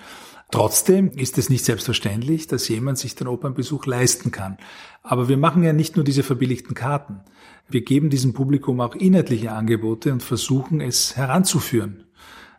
Trotzdem ist es nicht selbstverständlich, dass jemand sich den Opernbesuch leisten kann. Aber wir machen ja nicht nur diese verbilligten Karten. Wir geben diesem Publikum auch inhaltliche Angebote und versuchen es heranzuführen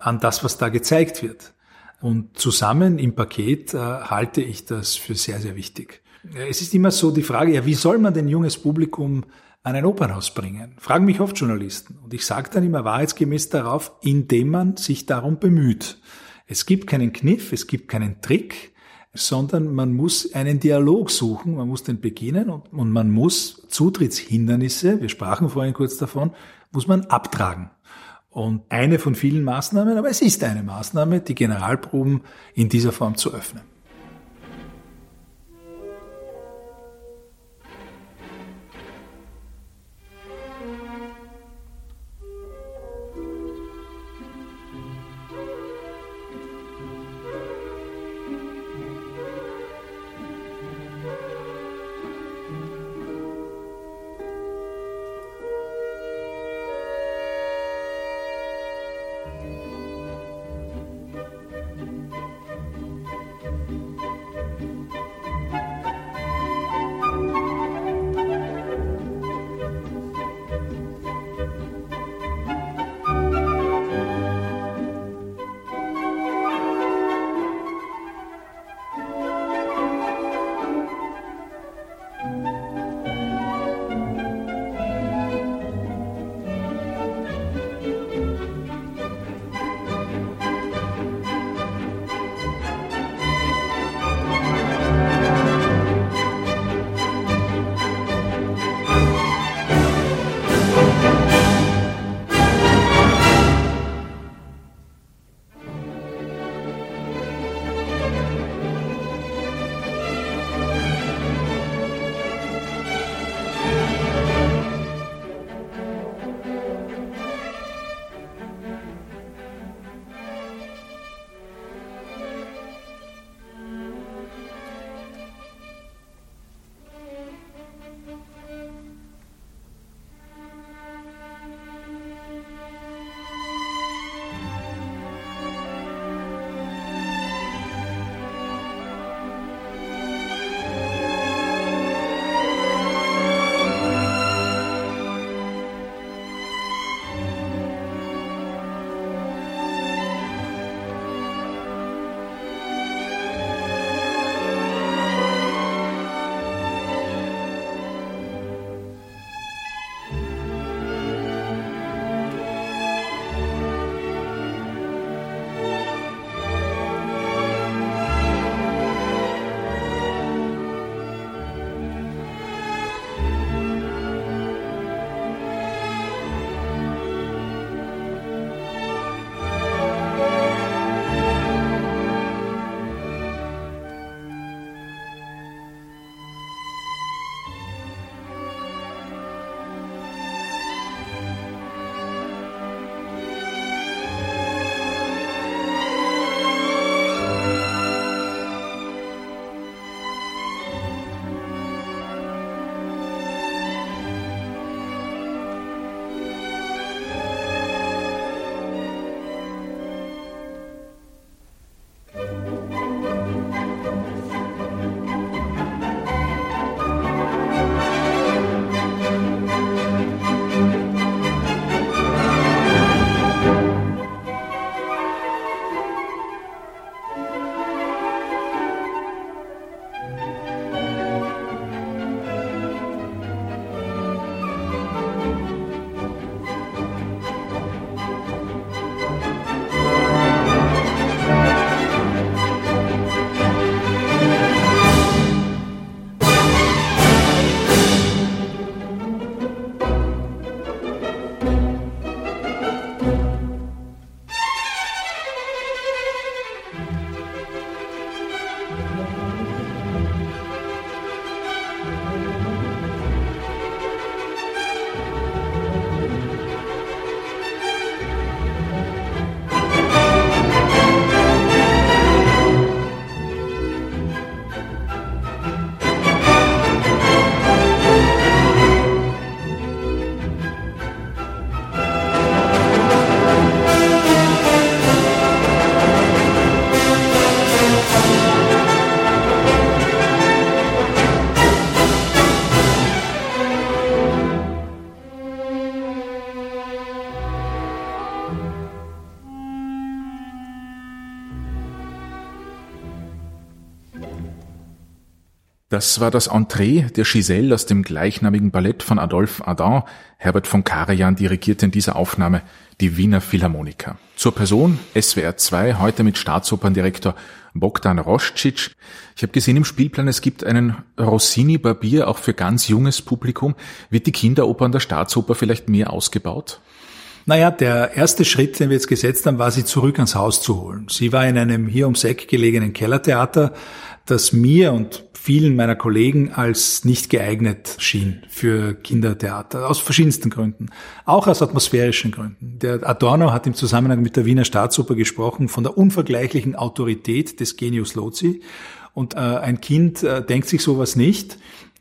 an das, was da gezeigt wird. Und zusammen im Paket äh, halte ich das für sehr, sehr wichtig. Es ist immer so die Frage, ja, wie soll man denn junges Publikum an ein Opernhaus bringen? Fragen mich oft Journalisten. Und ich sage dann immer wahrheitsgemäß darauf, indem man sich darum bemüht. Es gibt keinen Kniff, es gibt keinen Trick. sondern man muss einen Dialog suchen, man muss den beginnen und, und man muss Zutrittshindernisse, wir sprachen vorhin kurz davon, muss man abtragen. Und eine von vielen Maßnahmen, aber es ist eine Maßnahme, die Generalproben in dieser Form zu öffnen. Das war das Entree der Giselle aus dem gleichnamigen Ballett von Adolphe Adam. Herbert von Karajan dirigierte in dieser Aufnahme die Wiener Philharmoniker. Zur Person SWR 2, heute mit Staatsoperndirektor Bogdan Roscic. Ich habe gesehen im Spielplan, es gibt einen Rossini-Barbier auch für ganz junges Publikum. Wird die Kinderoper an der Staatsoper vielleicht mehr ausgebaut? Naja, der erste Schritt, den wir jetzt gesetzt haben, war, sie zurück ans Haus zu holen. Sie war in einem hier ums Eck gelegenen Kellertheater, das mir und vielen meiner Kollegen als nicht geeignet schien für Kindertheater, aus verschiedensten Gründen, auch aus atmosphärischen Gründen. Der Adorno hat im Zusammenhang mit der Wiener Staatsoper gesprochen von der unvergleichlichen Autorität des Genius Loci und äh, ein Kind äh, denkt sich sowas nicht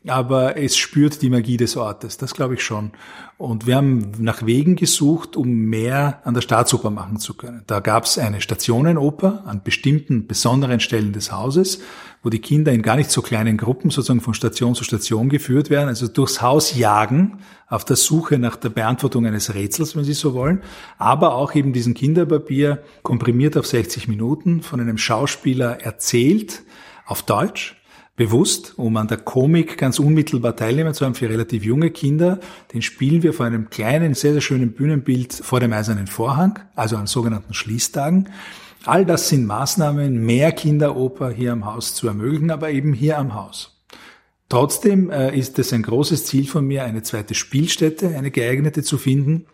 aber es spürt die Magie des Ortes, das glaube ich schon. Und wir haben nach Wegen gesucht, um mehr an der Staatsoper machen zu können. Da gab es eine Stationenoper an bestimmten besonderen Stellen des Hauses, wo die Kinder in gar nicht so kleinen Gruppen sozusagen von Station zu Station geführt werden, also durchs Haus jagen, auf der Suche nach der Beantwortung eines Rätsels, wenn Sie so wollen, aber auch eben diesen Kinderpapier komprimiert auf 60 Minuten von einem Schauspieler erzählt, auf Deutsch, bewusst, um an der Komik ganz unmittelbar teilnehmen zu haben für relativ junge Kinder. Den spielen wir vor einem kleinen, sehr, sehr schönen Bühnenbild vor dem Eisernen Vorhang, also an sogenannten Schließtagen. All das sind Maßnahmen, mehr Kinderoper hier am Haus zu ermöglichen, aber eben hier am Haus. Trotzdem äh, ist es ein großes Ziel von mir, eine zweite Spielstätte, eine geeignete zu finden.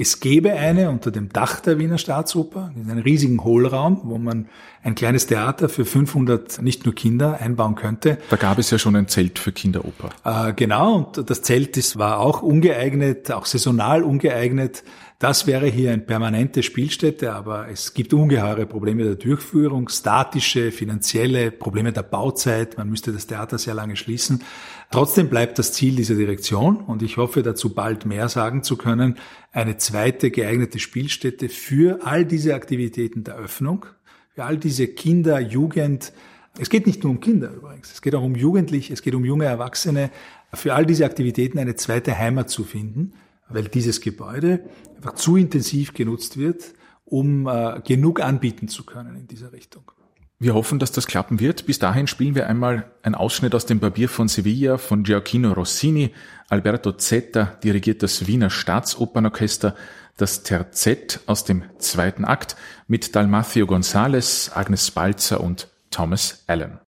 Es gäbe eine unter dem Dach der Wiener Staatsoper, in einem riesigen Hohlraum, wo man ein kleines Theater für 500 nicht nur Kinder einbauen könnte. Da gab es ja schon ein Zelt für Kinderoper. Äh, genau, und das Zelt ist, war auch ungeeignet, auch saisonal ungeeignet. Das wäre hier eine permanente Spielstätte, aber es gibt ungeheure Probleme der Durchführung, statische, finanzielle Probleme der Bauzeit. Man müsste das Theater sehr lange schließen. Trotzdem bleibt das Ziel dieser Direktion und ich hoffe dazu bald mehr sagen zu können, eine zweite geeignete Spielstätte für all diese Aktivitäten der Öffnung, für all diese Kinder, Jugend, es geht nicht nur um Kinder übrigens, es geht auch um Jugendliche, es geht um junge Erwachsene, für all diese Aktivitäten eine zweite Heimat zu finden weil dieses Gebäude einfach zu intensiv genutzt wird, um äh, genug anbieten zu können in dieser Richtung. Wir hoffen, dass das klappen wird. Bis dahin spielen wir einmal einen Ausschnitt aus dem Barbier von Sevilla von Gioacchino Rossini. Alberto Zetta dirigiert das Wiener Staatsopernorchester, das Terzett aus dem zweiten Akt mit Dalmacio González, Agnes Balzer und Thomas Allen.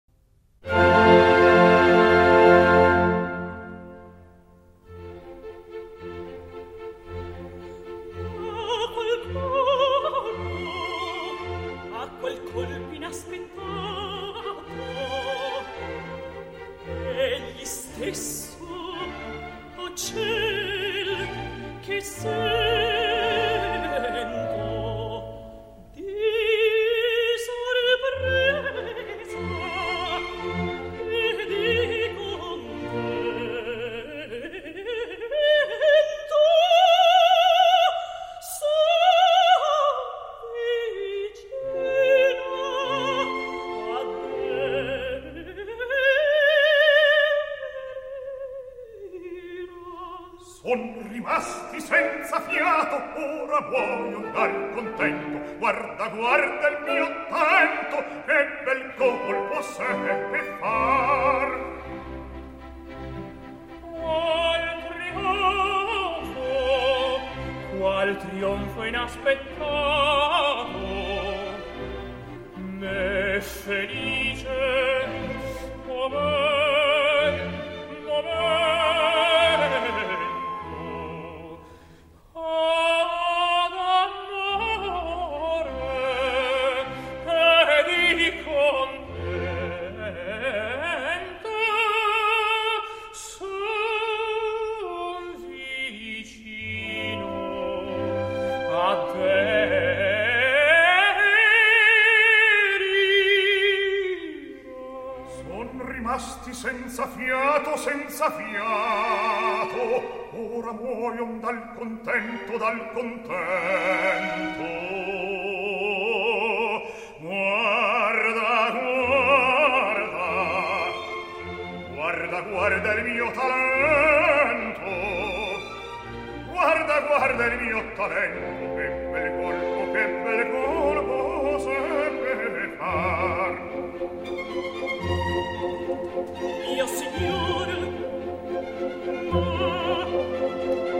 Guarda, guarda il mio talento. Guarda, guarda il mio talento. Che bel colpo, che bel colpo seppe far. Io, signore, ah,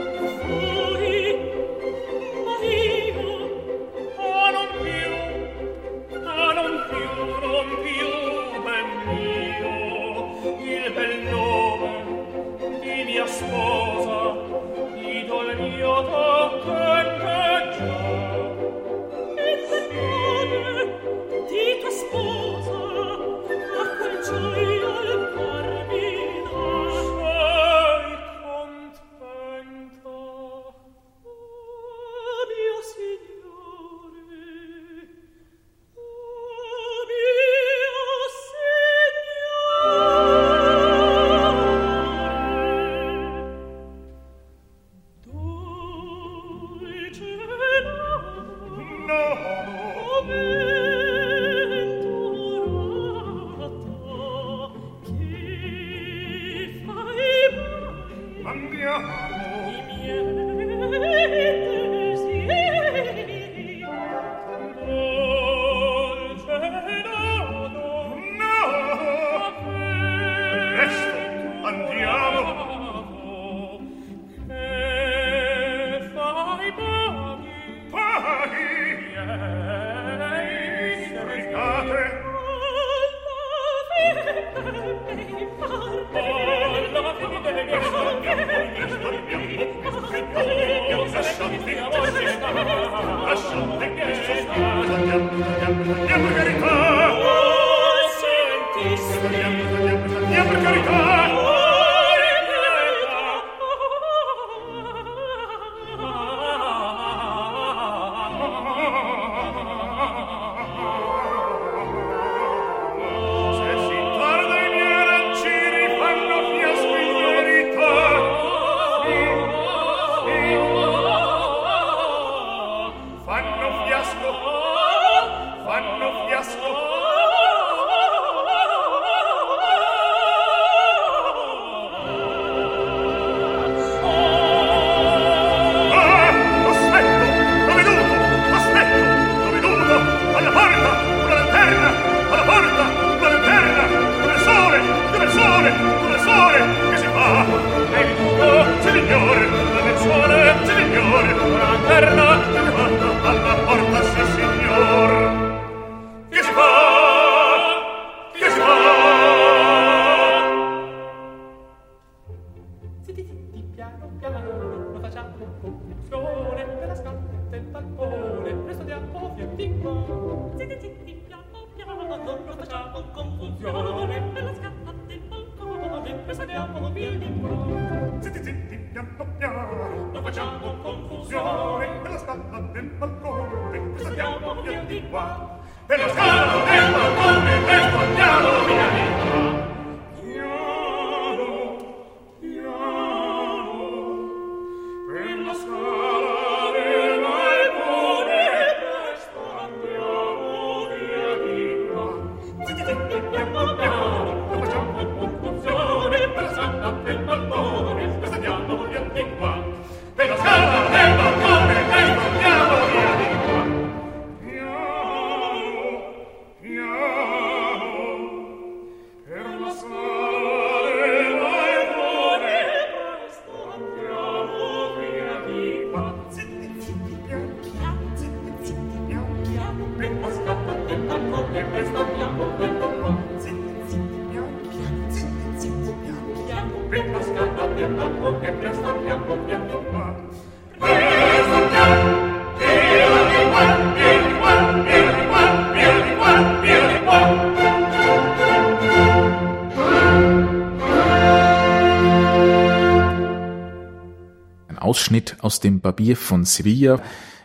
aus dem Barbier von Sevilla,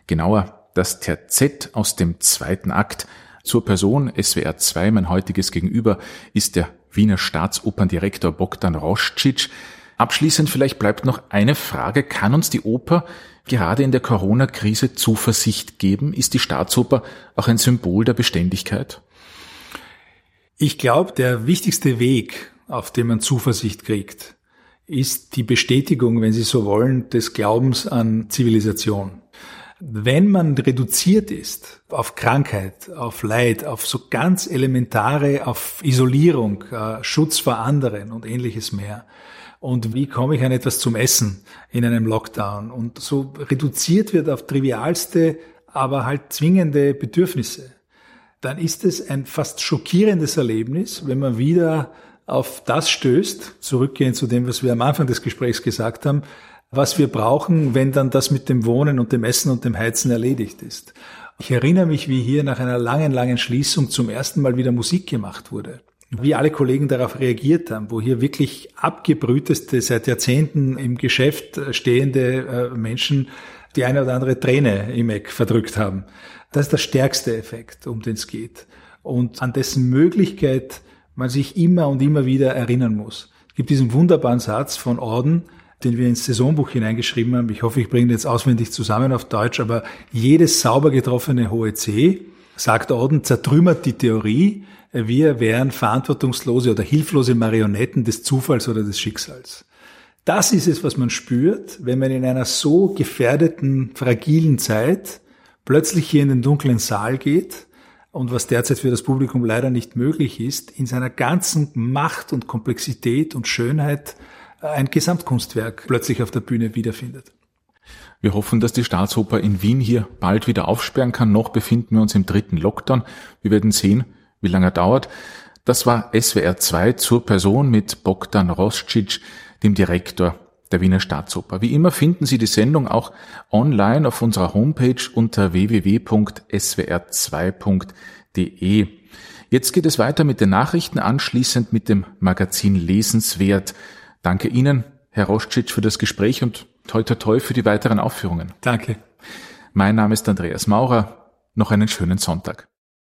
genauer das Terzett aus dem zweiten Akt. Zur Person SWR 2, mein heutiges Gegenüber, ist der Wiener Staatsoperndirektor Bogdan Roscic. Abschließend vielleicht bleibt noch eine Frage. Kann uns die Oper gerade in der Corona-Krise Zuversicht geben? Ist die Staatsoper auch ein Symbol der Beständigkeit? Ich glaube, der wichtigste Weg, auf dem man Zuversicht kriegt, ist die Bestätigung, wenn Sie so wollen, des Glaubens an Zivilisation. Wenn man reduziert ist auf Krankheit, auf Leid, auf so ganz elementare, auf Isolierung, äh, Schutz vor anderen und ähnliches mehr, und wie komme ich an etwas zum Essen in einem Lockdown und so reduziert wird auf trivialste, aber halt zwingende Bedürfnisse, dann ist es ein fast schockierendes Erlebnis, wenn man wieder auf das stößt, zurückgehend zu dem, was wir am Anfang des Gesprächs gesagt haben, was wir brauchen, wenn dann das mit dem Wohnen und dem Essen und dem Heizen erledigt ist. Ich erinnere mich, wie hier nach einer langen, langen Schließung zum ersten Mal wieder Musik gemacht wurde. Wie alle Kollegen darauf reagiert haben, wo hier wirklich abgebrühteste, seit Jahrzehnten im Geschäft stehende äh, Menschen die eine oder andere Träne im Eck verdrückt haben. Das ist der stärkste Effekt, um den es geht. Und an dessen Möglichkeit man sich immer und immer wieder erinnern muss. Es gibt diesen wunderbaren Satz von Orden, den wir ins Saisonbuch hineingeschrieben haben. Ich hoffe, ich bringe den jetzt auswendig zusammen auf Deutsch, aber jedes sauber getroffene hohe C, sagt Orden, zertrümmert die Theorie, wir wären verantwortungslose oder hilflose Marionetten des Zufalls oder des Schicksals. Das ist es, was man spürt, wenn man in einer so gefährdeten, fragilen Zeit plötzlich hier in den dunklen Saal geht und was derzeit für das Publikum leider nicht möglich ist, in seiner ganzen Macht und Komplexität und Schönheit ein Gesamtkunstwerk plötzlich auf der Bühne wiederfindet. Wir hoffen, dass die Staatsoper in Wien hier bald wieder aufsperren kann. Noch befinden wir uns im dritten Lockdown. Wir werden sehen, wie lange er dauert. Das war SWR 2 zur Person mit Bogdan Roscic, dem Direktor der Wiener Staatsoper. Wie immer finden Sie die Sendung auch online auf unserer Homepage unter www.swr2.de. Jetzt geht es weiter mit den Nachrichten, anschließend mit dem Magazin Lesenswert. Danke Ihnen, Herr Roscic, für das Gespräch und toi toi toi für die weiteren Aufführungen. Danke. Mein Name ist Andreas Maurer. Noch einen schönen Sonntag.